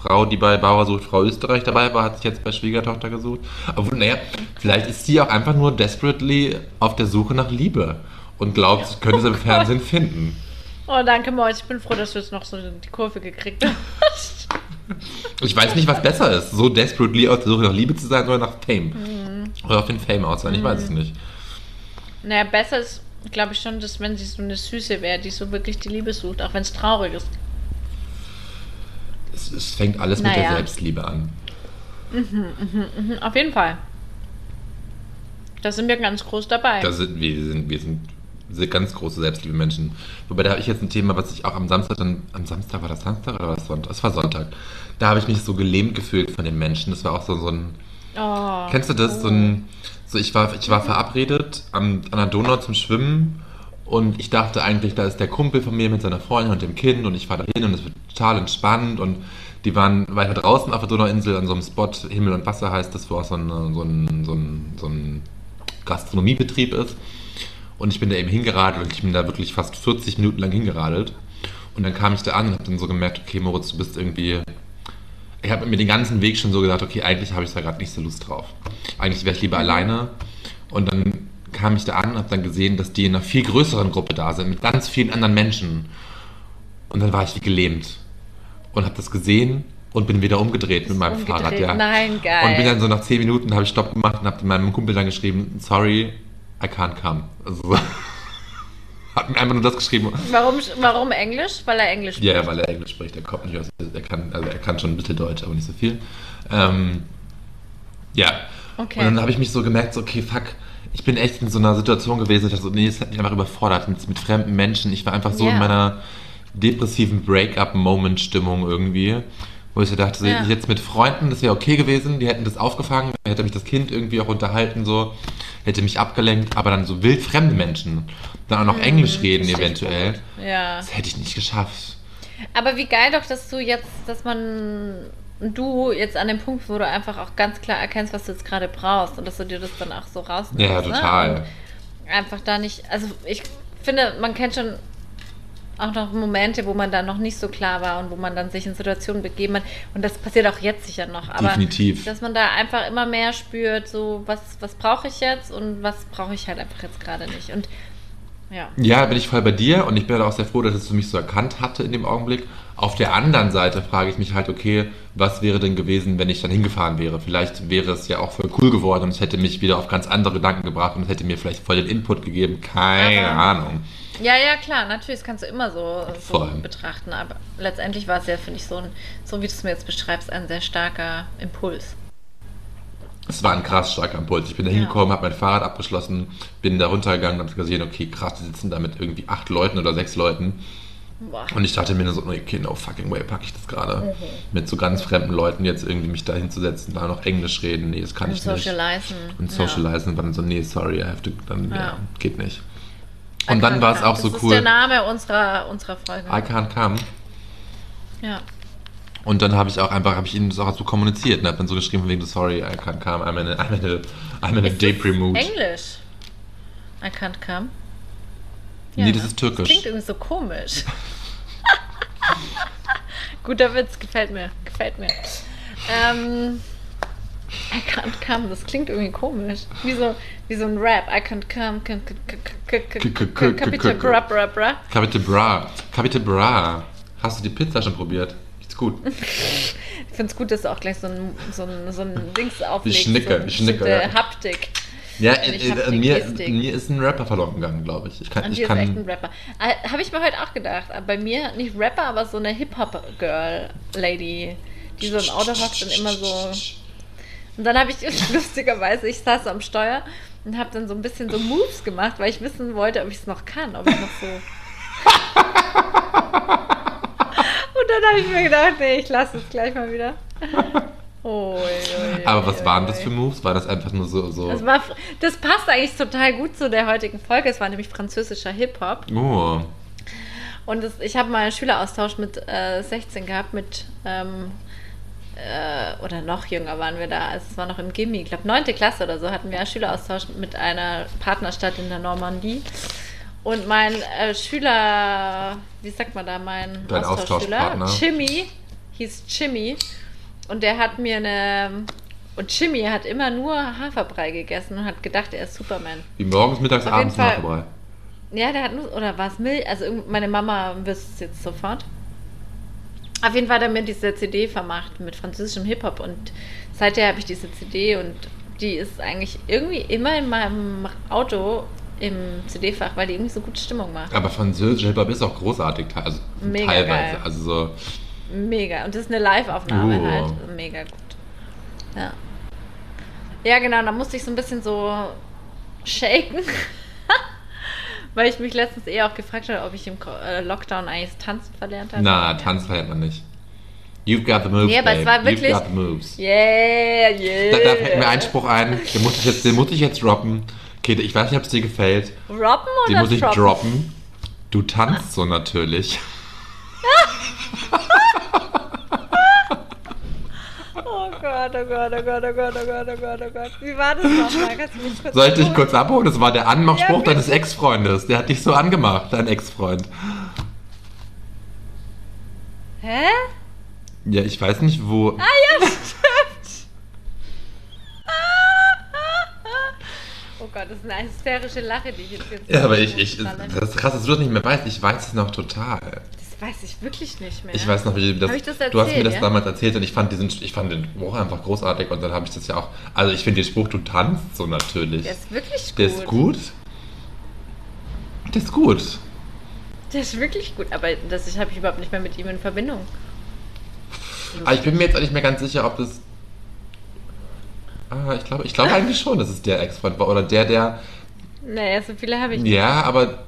Frau, die bei Bauer sucht Frau Österreich dabei war, hat sich jetzt bei Schwiegertochter gesucht. Obwohl, naja, vielleicht ist sie auch einfach nur desperately auf der Suche nach Liebe und glaubt, sie könnte es im Fernsehen finden. Oh, danke, Moritz. Ich bin froh, dass du jetzt noch so die Kurve gekriegt hast. Ich weiß nicht, was besser ist, so desperately auf der Suche nach Liebe zu sein oder nach Fame. Oder auf den Fame auswählen, ich weiß es nicht. Naja, besser ist, glaube ich schon, dass wenn sie so eine Süße wäre, die so wirklich die Liebe sucht, auch wenn es traurig ist. Es, es fängt alles mit der Naja. Selbstliebe an. Mhm, auf jeden Fall. Da sind wir ganz groß dabei. Da sind wir, sind, wir sind, sind ganz große selbstliebe Menschen. Wobei da habe ich jetzt ein Thema, was ich auch am Samstag dann, am Samstag war das Samstag oder war das Sonntag? Es war Sonntag. Da habe ich mich so gelähmt gefühlt von den Menschen. Das war auch so, so ein, oh. kennst du das? So ein, so ich war, ich war verabredet am, an der Donau zum Schwimmen und ich dachte eigentlich, da ist der Kumpel von mir mit seiner Freundin und dem Kind und ich fahre da hin und es wird total entspannt und die waren weiter draußen auf der Donauinsel an so einem Spot, Himmel und Wasser heißt das, wo auch so ein, so ein, so ein, so ein Gastronomiebetrieb ist. Und ich bin da eben hingeradelt und ich bin da wirklich fast 40 Minuten lang hingeradelt. Und dann kam ich da an und habe dann so gemerkt, okay, Moritz, du bist irgendwie. Ich habe mir den ganzen Weg schon so gedacht, okay, eigentlich habe ich da gerade nicht so Lust drauf. Eigentlich wäre ich lieber alleine. Und dann kam ich da an und habe dann gesehen, dass die in einer viel größeren Gruppe da sind, mit ganz vielen anderen Menschen. Und dann war ich wie gelähmt. Und habe das gesehen und bin wieder umgedreht mit meinem umgedreht. Fahrrad. Ja. Nein, geil. Und bin dann so nach 10 Minuten, habe ich Stopp gemacht und habe meinem Kumpel dann geschrieben, sorry, I can't come. Also, hat mir einfach nur das geschrieben. Warum, warum Englisch? Weil er Englisch Ja, ja, weil er Englisch spricht, er kommt nicht aus, er kann, also er kann schon ein bisschen Deutsch, aber nicht so viel. Ähm, ja. Okay. Und dann habe ich mich so gemerkt, so, okay, fuck, ich bin echt in so einer Situation gewesen, dass ich so, nee, es hat mich einfach überfordert mit, mit fremden Menschen. Ich war einfach so Ja. in meiner depressiven Break-up-Moment-Stimmung irgendwie, wo ich so dachte, so, Ja. jetzt mit Freunden, das wäre okay gewesen, die hätten das aufgefangen, hätte mich das Kind irgendwie auch unterhalten, so, hätte mich abgelenkt, aber dann so wild fremde Menschen, dann auch noch Englisch reden eventuell. Ja. das hätte ich nicht geschafft. Aber wie geil doch, dass du jetzt, dass man du jetzt an dem Punkt, wo du einfach auch ganz klar erkennst, was du jetzt gerade brauchst und dass du dir das dann auch so rausnimmst. Ja, total. Ne? Und einfach da nicht, also ich finde, man kennt schon auch noch Momente, wo man da noch nicht so klar war und wo man dann sich in Situationen begeben hat. Und das passiert auch jetzt sicher noch. Aber Definitiv. dass man da einfach immer mehr spürt, so was, was brauche ich jetzt und was brauche ich halt einfach jetzt gerade nicht. Und ja. Ja, bin ich voll bei dir und ich bin halt auch sehr froh, dass es für mich so erkannt hatte in dem Augenblick. Auf der anderen Seite frage ich mich halt, okay, was wäre denn gewesen, wenn ich dann hingefahren wäre? Vielleicht wäre es ja auch voll cool geworden und es hätte mich wieder auf ganz andere Gedanken gebracht und es hätte mir vielleicht voll den Input gegeben. Keine Aber- Ahnung. Ja, ja, klar, natürlich, das kannst du immer so, so betrachten, aber letztendlich war es ja, finde ich, so ein, so wie du es mir jetzt beschreibst, ein sehr starker Impuls. Es war ein krass starker Impuls. Ich bin da Ja. hingekommen, habe mein Fahrrad abgeschlossen, bin da runtergegangen und habe gesehen, okay, krass, die sitzen da mit irgendwie acht Leuten oder sechs Leuten. Boah. Und ich dachte mir nur so, okay, no fucking way, packe ich das gerade. Mhm. Mit so ganz fremden Leuten jetzt irgendwie mich da hinzusetzen, da noch Englisch reden, nee, das kann Und ich nicht. socialisen. Und socialisen, war dann so, nee, sorry, I have to, dann, ja, Ja. geht nicht. Ja. Und dann war es auch das so ist cool, der Name unserer, unserer Folge. I can't come. Ja. Und dann habe ich auch einfach, habe ich ihnen das auch so kommuniziert und habe dann so geschrieben, wegen, sorry, I can't come, I'm in a, I'm in a, I'm in a Depri das mood. Englisch. I can't come. Nee, das ist türkisch. klingt irgendwie so komisch. Guter Witz, gefällt mir. Gefällt mir. Ähm, I can't come, das klingt irgendwie komisch. Wie so, wie so ein Rap. I can't come. can- can- k- bra bra bra. Capite Bra. Capite Bra. Hast du die Pizza schon probiert? Gut. Ich finde es gut, dass du auch gleich so ein, so ein, so ein Dings auflegst. Schnicke, so ein die Schnicke, bestimmte ja. Haptik. Ja, ich äh, äh, mir, mir ist ein Rapper verloren gegangen, glaube ich. Ich kann, Und ich die ist echt ein kann, Rapper. Äh, Habe ich mir heute auch gedacht. Aber Bei mir nicht Rapper, aber so eine Hip-Hop-Girl-Lady, die so im Auto hockt und immer so. Und dann habe ich lustigerweise, ich saß am Steuer und habe dann so ein bisschen so Moves gemacht, weil ich wissen wollte, ob ich es noch kann, ob ich noch so. und dann habe ich mir gedacht, nee, ich lasse es gleich mal wieder. Oh, ui, ui, aber was ui, waren das für Moves? War das einfach nur so, so Das, war, das passt eigentlich total gut zu der heutigen Folge. Es war nämlich französischer Hip-Hop. oh, Und das, ich habe mal einen Schüleraustausch mit äh, 16 gehabt, mit, ähm, äh, oder noch jünger waren wir da, also es war noch im Gimmi, ich glaube 9. Klasse oder so, hatten wir einen Schüleraustausch mit einer Partnerstadt in der Normandie. Und mein äh, Schüler, wie sagt man da, mein Dein Austauschschüler. Jimmy, hieß Jimmy. Und der hat mir eine. Und Jimmy hat immer nur Haferbrei gegessen und hat gedacht, er ist Superman. wie morgens, mittags, Auf abends Fall. vorbei. Ja, der hat nur, oder war es Milch? Also meine Mama wüsste es jetzt sofort. Auf jeden Fall hat er mir diese CD vermacht mit französischem Hip-Hop und seither habe ich diese CD und die ist eigentlich irgendwie immer in meinem Auto im CD-Fach, weil die irgendwie so gute Stimmung macht. Aber französische Hip-Hop ist auch großartig, also Mega teilweise. geil. Also so, Mega. Und das ist eine Live-Aufnahme Uh. halt. Mega gut. Ja. Ja, genau. Da musste ich so ein bisschen so shaken. Weil ich mich letztens eh auch gefragt habe, ob ich im äh, Lockdown eigentlich Tanzen verlernt habe. na, Tanz verhält man nicht. You've got the moves, Nee, aber es war wirklich- You've got the moves. Yeah, yeah. Da, da fällt mir ein Spruch ein, den muss ich jetzt, den muss ich jetzt droppen. Okay, ich weiß nicht, ob es dir gefällt. Robben oder muss ich droppen? droppen. Du tanzt so natürlich. Oh Gott, oh Gott, oh Gott, oh Gott, oh Gott, oh Gott, oh Gott. Wie war das nochmal? Kannst du mich kurz Soll ich dich kurz abholen? Das war der Anmachspruch Ja, deines Ex-Freundes. Der hat dich so angemacht, dein Ex-Freund. Hä? Ja, ich weiß nicht, wo. Ah ja, stimmt. Oh Gott, das ist eine hysterische Lache, die ich jetzt jetzt Ja, aber ich, ich, das ist krass, dass du das nicht mehr weißt. Ich weiß es noch total. Das weiß ich wirklich nicht mehr. Ich weiß noch, wie das, das du hast mir erzählt, das ja? damals erzählt und ich fand diesen, ich fand den Spruch einfach großartig und dann habe ich das ja auch. Also ich finde den Spruch, du tanzt so natürlich. Der ist wirklich gut. Der ist gut. Der ist gut. Der ist wirklich gut, aber das habe ich überhaupt nicht mehr mit ihm in Verbindung. Aber ich bin mir jetzt auch nicht mehr ganz sicher, ob das. Ah, ich glaube, ich glaube eigentlich schon, dass es der Ex-Freund war. Oder der, der. Naja, so viele habe ich nicht. Ja, aber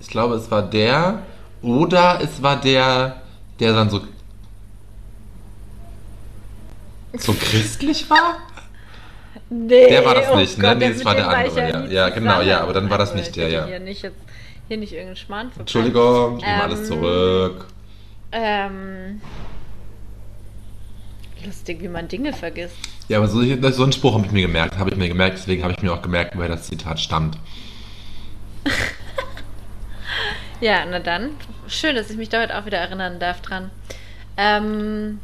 ich glaube, es war der. Oder es war der, der dann so. So christlich war? Nee, Der war das oh nicht, ne? Gott, Nee, das mit war der war andere, ja. nie Ja, genau, ja, aber dann war das Also, nicht ich der, ja. Hier nicht, jetzt, hier nicht irgendeinen Schmarrn verpassen. Entschuldigung, ich nehme Ähm, alles zurück. Ähm, lustig, wie man Dinge vergisst. Ja, aber so, so einen Spruch habe ich mir gemerkt, habe ich mir gemerkt, deswegen habe ich mir auch gemerkt, woher das Zitat stammt. Ja, na dann. Schön, dass ich mich da heute auch wieder erinnern darf dran. Ähm,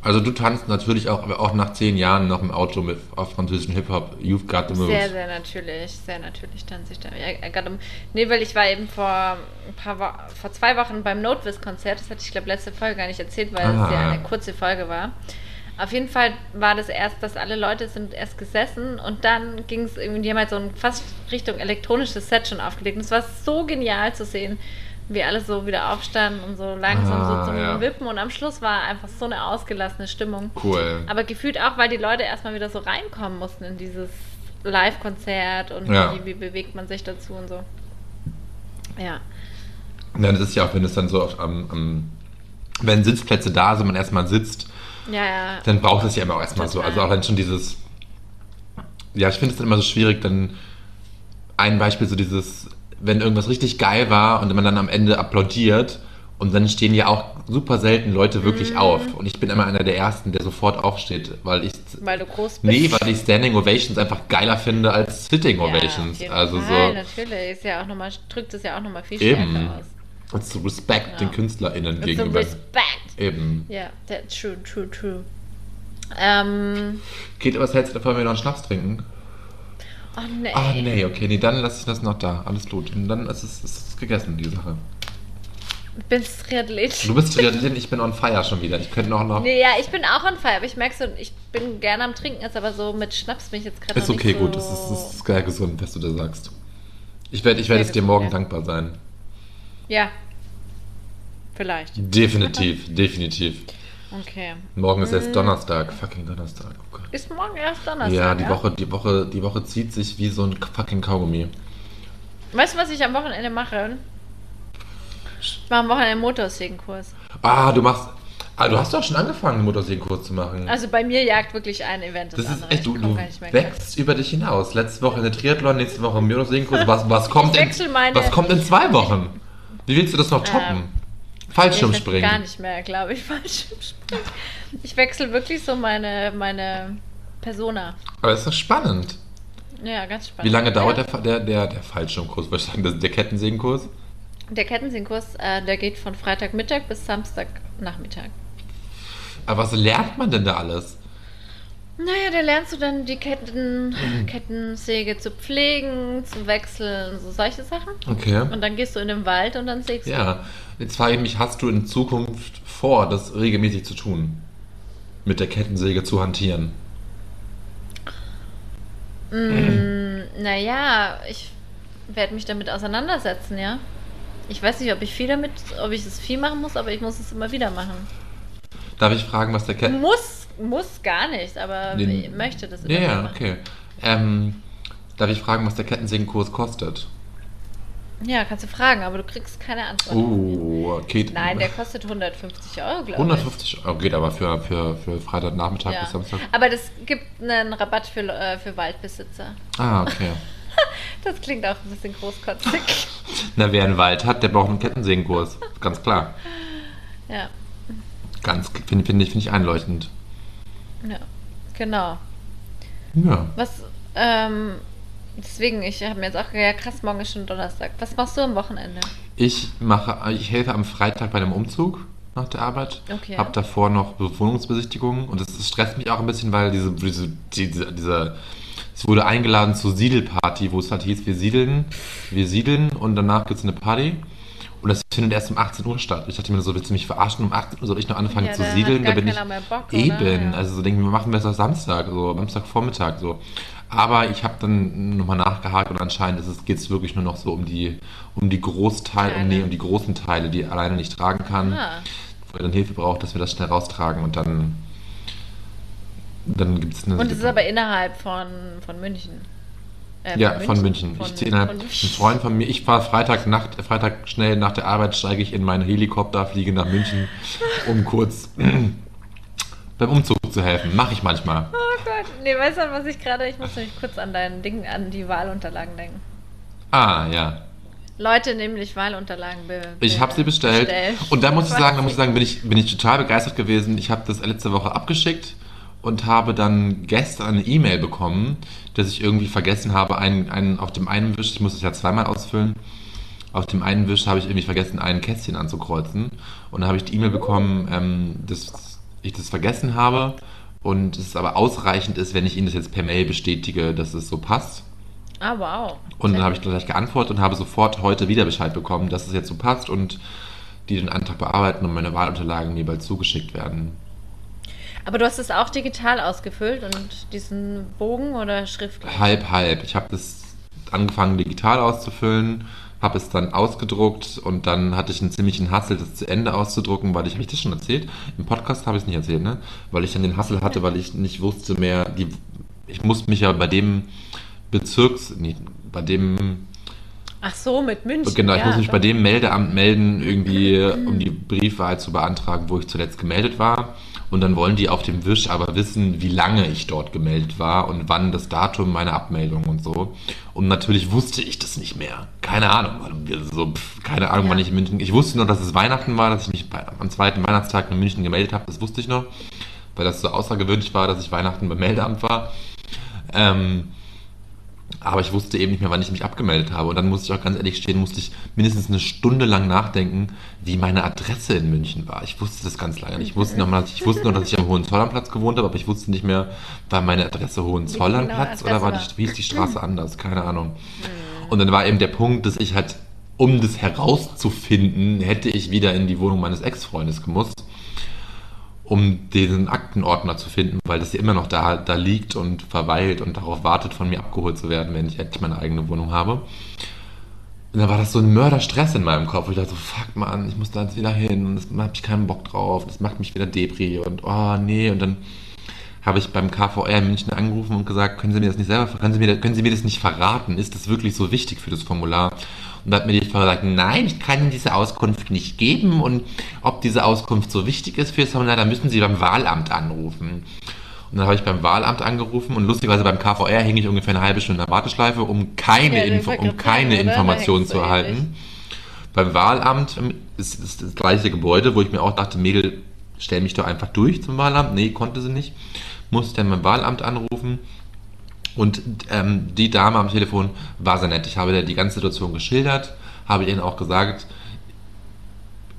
Also du tanzt natürlich auch, aber auch nach zehn Jahren noch im Auto mit auf französischen Hip-Hop. You've got the moves. sehr, sehr natürlich, sehr natürlich tanze ich da. Nee, weil ich war eben vor ein paar Wo vor zwei Wochen beim Notewiz-Konzert. Das hatte ich, glaube letzte Folge gar nicht erzählt, weil Ah. es ja eine kurze Folge war. Auf jeden Fall war das erst, dass alle Leute sind erst gesessen und dann ging es irgendwie, die haben halt so ein fast Richtung elektronisches Set schon aufgelegt. Und es war so genial zu sehen, wie alle so wieder aufstanden und so langsam Ah, so zum ja. Wippen. Und am Schluss war einfach so eine ausgelassene Stimmung. Cool. Aber gefühlt auch, weil die Leute erstmal wieder so reinkommen mussten in dieses Live-Konzert und Ja. wie, wie bewegt man sich dazu und so. Ja. Ja, das ist ja auch, wenn es dann so auf, am, am, wenn Sitzplätze da sind, man erstmal sitzt, Ja, ja. dann braucht es ja immer auch erstmal so. Also auch wenn schon dieses, ja, ich finde es dann immer so schwierig, dann ein Beispiel so dieses, wenn irgendwas richtig geil war und man dann am Ende applaudiert und dann stehen ja auch super selten Leute wirklich Mhm. auf. Und ich bin immer einer der Ersten, der sofort aufsteht, weil ich, Weil du groß bist. nee, weil ich Standing Ovations einfach geiler finde als Sitting Ja, Ovations. jeden also Fall, so, natürlich. Ist ja auch noch mal, drückt es ja auch nochmal viel stärker eben. aus. Und zu Respekt Ja. den KünstlerInnen It's gegenüber. respect. Eben. Ja, that's true, true, true. Ähm, Geht, was hältst du davon, wenn wir noch einen Schnaps trinken? Oh nee. Ah, nee, okay, nee, dann lasse ich das noch da. Alles gut. Und dann ist es, ist es gegessen, die Sache. Ich bin Triathlet. Du bist Triathletin, ich bin on fire schon wieder. Ich könnte auch noch. Nee, ja, ich bin auch on fire, aber ich merke so, ich bin gerne am Trinken, ist aber so mit Schnaps bin ich jetzt gerade ist noch okay, nicht so... gut. Das ist, das ist sehr gesund, was du da sagst. Ich werde ich werd es dir morgen ja. dankbar sein. Ja. Vielleicht. Definitiv, definitiv. Okay. Morgen ist Mm. erst Donnerstag. Fucking Donnerstag. Oh. Ist morgen erst Donnerstag. Ja, die Woche, die Woche, die Woche zieht sich wie so ein fucking Kaugummi. Weißt du, was ich am Wochenende mache? Ich mache am Wochenende einen Motorsägenkurs. Ah, du machst. Ah, du hast doch schon angefangen, einen Motorsägenkurs zu machen. Also bei mir jagt wirklich ein Event das, Das ist andere. echt, du, du wächst über dich hinaus. Letzte Woche eine Triathlon, nächste Woche ein Motorsägenkurs. Was, was, kommt in, was kommt in zwei Wochen? Wie willst du das noch toppen? Ähm, Ich Fallschirmspringen. weiß gar nicht mehr, glaube ich. Fallschirmspringen. Ich wechsle wirklich so meine, meine Persona. Aber ist doch spannend. Ja, ganz spannend. Wie lange dauert ja. der, der, der, der Fallschirmkurs? Würde ich sagen, der, der Kettensägenkurs? Der Kettensägenkurs, äh, der geht von Freitagmittag bis Samstagnachmittag. Aber was lernt man denn da alles? Naja, da lernst du dann die Ketten, Kettensäge zu pflegen, zu wechseln, so solche Sachen. Okay. Und dann gehst du in den Wald und dann sägst du. Ja, jetzt frage ich mich, hast du in Zukunft vor, das regelmäßig zu tun? Mit der Kettensäge zu hantieren? Mm, naja, ich werde mich damit auseinandersetzen, ja. Ich weiß nicht, ob ich viel damit, ob ich es viel machen muss, aber ich muss es immer wieder machen. Darf ich fragen, was der Ketten... Muss, muss gar nicht, aber ich möchte das immer Ja, ja, machen. okay. Ähm, darf ich fragen, was der Kettensägenkurs kostet? Ja, kannst du fragen, aber du kriegst keine Antwort. Oh, geht. Nein, der kostet 150 Euro, glaube ich. 150 Euro geht aber für, für, für Freitagnachmittag Ja. bis Samstag. Aber das gibt einen Rabatt für, äh, für Waldbesitzer. Ah, okay. Das klingt auch ein bisschen großkotzig. Na, wer einen Wald hat, der braucht einen Kettensägenkurs. Ganz klar. ja, Ganz, finde find ich, find ich einleuchtend. Ja, genau. Ja. Was, ähm, deswegen, ich habe mir jetzt auch, ja krass, morgen ist schon Donnerstag. Was machst du am Wochenende? Ich mache, ich helfe am Freitag bei einem Umzug nach der Arbeit. Okay. Habe davor noch Wohnungsbesichtigungen und es stresst mich auch ein bisschen, weil diese, diese, diese, diese es wurde eingeladen zur Siedelparty, wo es halt hieß, wir siedeln, wir siedeln und danach gibt es eine Party. Und das findet erst um 18 Uhr statt. Ich dachte mir so, willst du mich verarschen? Um 18 Uhr soll ich noch anfangen Ja, zu siedeln? da bin ich Bock, eben. Also so denken wir, machen wir es Samstag, so Samstagvormittag so. Aber ich habe dann nochmal nachgehakt und anscheinend geht es wirklich nur noch so um die, um die Großteile, um, nee, um die großen Teile, die alleine nicht tragen kann, Ah, wo er dann Hilfe braucht, dass wir das schnell raustragen und dann, dann gibt es eine. und es ist aber innerhalb von, von München. Äh, ja, von München. Von, ich von ein. Freund von mir, ich fahre Freitag, Nacht, Freitag schnell nach der Arbeit, steige ich in meinen Helikopter, fliege nach München, um kurz beim Umzug zu helfen. Mache ich manchmal. Oh Gott, nee, weißt du, was ich gerade, ich muss nämlich kurz an dein Ding, an die Wahlunterlagen denken. Ah, ja. Leute, nämlich Wahlunterlagen be Ich habe sie bestellt. Und da muss ich sagen, da muss ich sagen, bin ich, bin ich total begeistert gewesen. Ich habe das letzte Woche abgeschickt und habe dann gestern eine E-Mail bekommen, dass ich irgendwie vergessen habe, einen, einen, auf dem einen Wisch, ich muss es ja zweimal ausfüllen, auf dem einen Wisch habe ich irgendwie vergessen, ein Kästchen anzukreuzen. Und dann habe ich die E-Mail bekommen, ähm, dass ich das vergessen habe und es aber ausreichend ist, wenn ich Ihnen das jetzt per Mail bestätige, dass es so passt. Ah, wow. Und dann habe ich gleich geantwortet und habe sofort heute wieder Bescheid bekommen, dass es jetzt so passt und die den Antrag bearbeiten und meine Wahlunterlagen mir bald zugeschickt werden. Aber du hast es auch digital ausgefüllt und diesen Bogen oder schriftlich? Halb, halb. Ich habe das angefangen digital auszufüllen, habe es dann ausgedruckt und dann hatte ich einen ziemlichen Hassel, das zu Ende auszudrucken, weil ich, habe ich das schon erzählt? Im Podcast habe ich es nicht erzählt, ne? Weil ich dann den Hassel hatte, weil ich nicht wusste mehr, die, ich musste mich ja bei dem Bezirks, nee, bei dem Ach so, mit München. Genau, ich ja, muss mich bei dem Meldeamt melden, irgendwie, um die Briefwahl zu beantragen, wo ich zuletzt gemeldet war. Und dann wollen die auf dem Wisch aber wissen, wie lange ich dort gemeldet war und wann das Datum meiner Abmeldung und so. Und natürlich wusste ich das nicht mehr. Keine Ahnung, so, pff, keine Ahnung, Ja. wann ich in München. Ich wusste nur, dass es Weihnachten war, dass ich mich bei, am zweiten Weihnachtstag in München gemeldet habe. Das wusste ich noch, weil das so außergewöhnlich war, dass ich Weihnachten beim Meldeamt war. Ähm, aber ich wusste eben nicht mehr, wann ich mich abgemeldet habe. Und dann musste ich auch ganz ehrlich stehen, musste ich mindestens eine Stunde lang nachdenken, wie meine Adresse in München war. Ich wusste das ganz lange nicht. Ich wusste noch, mal, ich wusste nur, dass ich am Hohenzollernplatz gewohnt habe, aber ich wusste nicht mehr, war meine Adresse Hohenzollernplatz genaue oder war die, hieß die Straße anders? Keine Ahnung. Und dann war eben der Punkt, dass ich halt, um das herauszufinden, hätte ich wieder in die Wohnung meines Ex-Freundes gemusst um diesen Aktenordner zu finden, weil das ja immer noch da, da liegt und verweilt und darauf wartet, von mir abgeholt zu werden, wenn ich endlich meine eigene Wohnung habe. Und dann war das so ein Mörderstress in meinem Kopf. Ich dachte so, fuck man, ich muss da jetzt wieder hin und das habe ich keinen Bock drauf, das macht mich wieder Depri und oh nee. Und dann habe ich beim KVR in München angerufen und gesagt, können Sie mir das nicht selber, können Sie mir, können Sie mir das nicht verraten? Ist das wirklich so wichtig für das Formular? Und da hat mir die Frau gesagt, nein, ich kann Ihnen diese Auskunft nicht geben und ob diese Auskunft so wichtig ist für das Formular, dann müssen Sie beim Wahlamt anrufen. Und dann habe ich beim Wahlamt angerufen und lustigerweise beim KVR hing ich ungefähr eine halbe Stunde in der Warteschleife, um keine, Ja, Info, um keine? Informationen Da zu erhalten. Beim Wahlamt ähm, ist, ist das gleiche Gebäude, wo ich mir auch dachte, Mädel, stell mich doch einfach durch zum Wahlamt. Nee, konnte sie nicht. Musste dann beim Wahlamt anrufen. Und ähm, die Dame am Telefon war sehr nett. Ich habe ihr die ganze Situation geschildert, habe ihnen auch gesagt,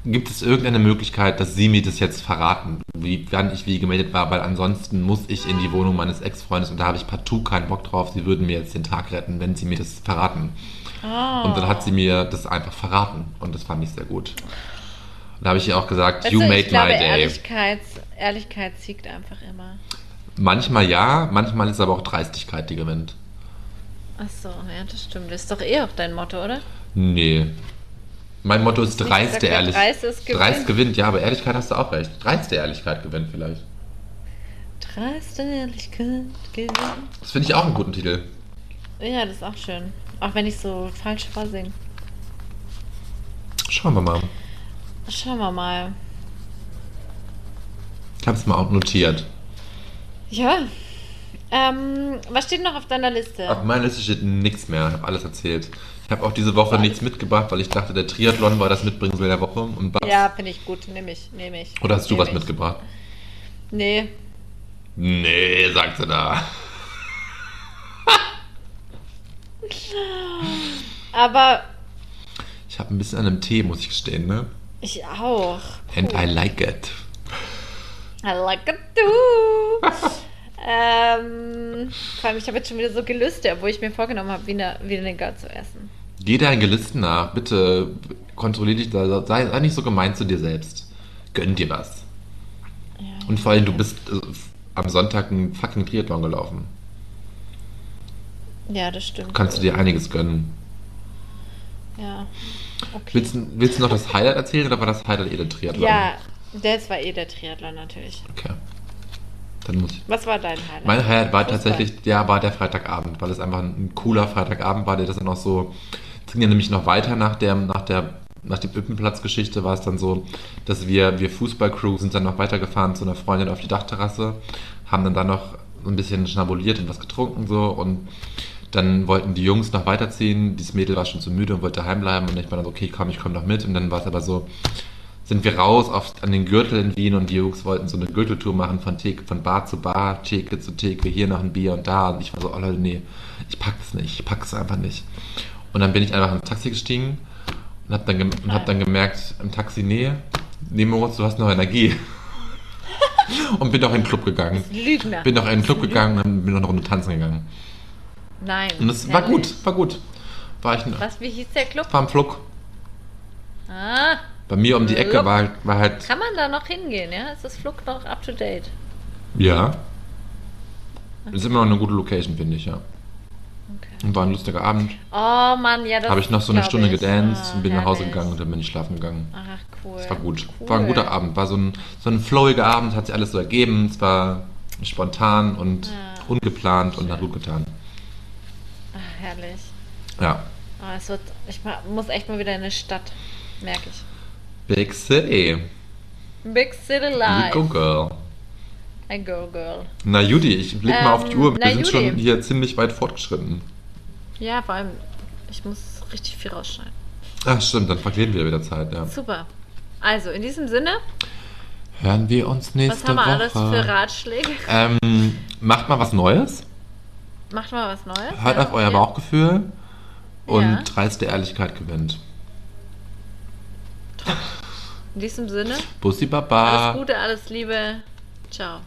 gibt es irgendeine Möglichkeit, dass Sie mir das jetzt verraten, wie, wann ich wie gemeldet war, weil ansonsten muss ich in die Wohnung meines Ex-Freundes und da habe ich partout keinen Bock drauf. Sie würden mir jetzt den Tag retten, wenn Sie mir das verraten. Oh. Und dann hat sie mir das einfach verraten und das fand ich sehr gut. Und da habe ich ihr auch gesagt, Weißt you made glaube, my day. Ehrlichkeit, Ehrlichkeit siegt einfach immer. Manchmal ja, manchmal ist aber auch Dreistigkeit, die gewinnt. Achso, ja, das stimmt. Das ist doch eh auch dein Motto, oder? Nee. Mein Motto ist dreiste Ehrlichkeit. dreist ist, gewinnt. Dreist gewinnt, ja, aber Ehrlichkeit hast du auch recht. Dreiste Ehrlichkeit gewinnt vielleicht. Dreiste Ehrlichkeit gewinnt. Das finde ich auch einen guten Titel. Ja, das ist auch schön. Auch wenn ich so falsch vorsinge. Schauen wir mal. Schauen wir mal. Ich habe es mal auch notiert. Ja. Ähm, was steht noch auf deiner Liste? Auf meiner Liste steht nichts mehr. Ich habe alles erzählt. Ich habe auch diese Woche nichts mitgebracht, weil ich dachte, der Triathlon war das Mitbringsel der Woche. Und was? Ja, finde ich gut. Nehme ich. Nehme ich. Oder hast du Nehm was ich. mitgebracht? Nee. Nee, sagt sie da. Aber Ich habe ein bisschen an einem Tee, muss ich gestehen, ne? ich auch. And I like it. I like it too. ähm, vor allem, ich habe jetzt schon wieder so Gelüste, obwohl ich mir vorgenommen habe, Wiener, zu essen. Geh deinen Gelisten nach. Bitte kontrollier dich da. Sei, sei nicht so gemein zu dir selbst. Gönn dir was. Und vor allem, du bist äh, am Sonntag einen fucking Triathlon gelaufen. Ja, das stimmt. Kannst du dir einiges gönnen. Ja. Okay. Willst, du- willst du noch das Highlight erzählen oder war das Highlight eh der Triathlon? Ja, das war eh der Triathlon natürlich. Okay. Dann muss ich. Was war dein Highlight? Mein Highlight war Fußball. tatsächlich, ja, war der Freitagabend, weil es einfach ein cooler Freitagabend war, der das dann auch so, es ging ja nämlich noch weiter nach der, nach der, nach dem Üppenplatz-Geschichte war es dann so, dass wir, wir Fußballcrew sind dann noch weitergefahren zu einer Freundin auf die Dachterrasse, haben dann da noch so ein bisschen schnabuliert und was getrunken so und dann wollten die Jungs noch weiterziehen, dieses Mädel war schon zu müde und wollte heimbleiben und ich war dann so, okay, komm, ich komme noch mit und dann war es aber so, sind wir raus auf, an den Gürtel in Wien und die Jungs wollten so eine Gürteltour machen von, Theke, von Bar zu Bar, Theke zu Theke, hier noch ein Bier und da. Und ich war so, oh Leute, nee, ich pack es nicht, ich pack es einfach nicht. Und dann bin ich einfach ins Taxi gestiegen und habe dann, und hab dann gemerkt im Taxi, nee, nee Moritz, du hast noch Energie. und bin doch in den Club gegangen. Lügner. Bin doch in den Club gegangen und bin noch eine Runde tanzen gegangen. Nein. Und es war gut, war gut. War ich Was, wie hieß der Club? war im Flug. Ah, Bei mir um die Ecke war, halt- war halt, kann man da noch hingehen, ja? Ist das Flug noch up to date? ja. Ist immer noch eine gute Location, finde ich, ja. Okay. Und war ein lustiger Abend. Oh Mann, ja, das Habe ich noch so eine Stunde ich. gedanced Ah, und bin nach Hause gegangen und dann bin ich schlafen gegangen. Ach, cool. Es war gut. Cool. War ein guter Abend. War so ein, so ein flowiger Abend, hat sich alles so ergeben. Es war spontan und Ja. ungeplant und hat gut getan. Ach, herrlich. Ja. Oh, es wird, ich muss echt mal wieder in eine Stadt, merke ich. Big City. Big City You Life. go, girl. I go, girl. Na Judy, ich blick mal auf die Ähm, Uhr. Wir na, sind Judy. schon hier ziemlich weit fortgeschritten. Ja, vor allem, ich muss richtig viel rausschneiden. Ach stimmt, dann verkleben wir wieder Zeit, ja. Super. Also, in diesem Sinne, Hören wir uns was nächste haben wir Woche. alles für Ratschläge? ähm, macht mal was Neues. Macht mal was Neues. Hört ja? auf euer Ja. Bauchgefühl. Und Ja. dreiste Ehrlichkeit gewinnt. In diesem Sinne, Bussi Baba. alles Gute, alles Liebe. Ciao.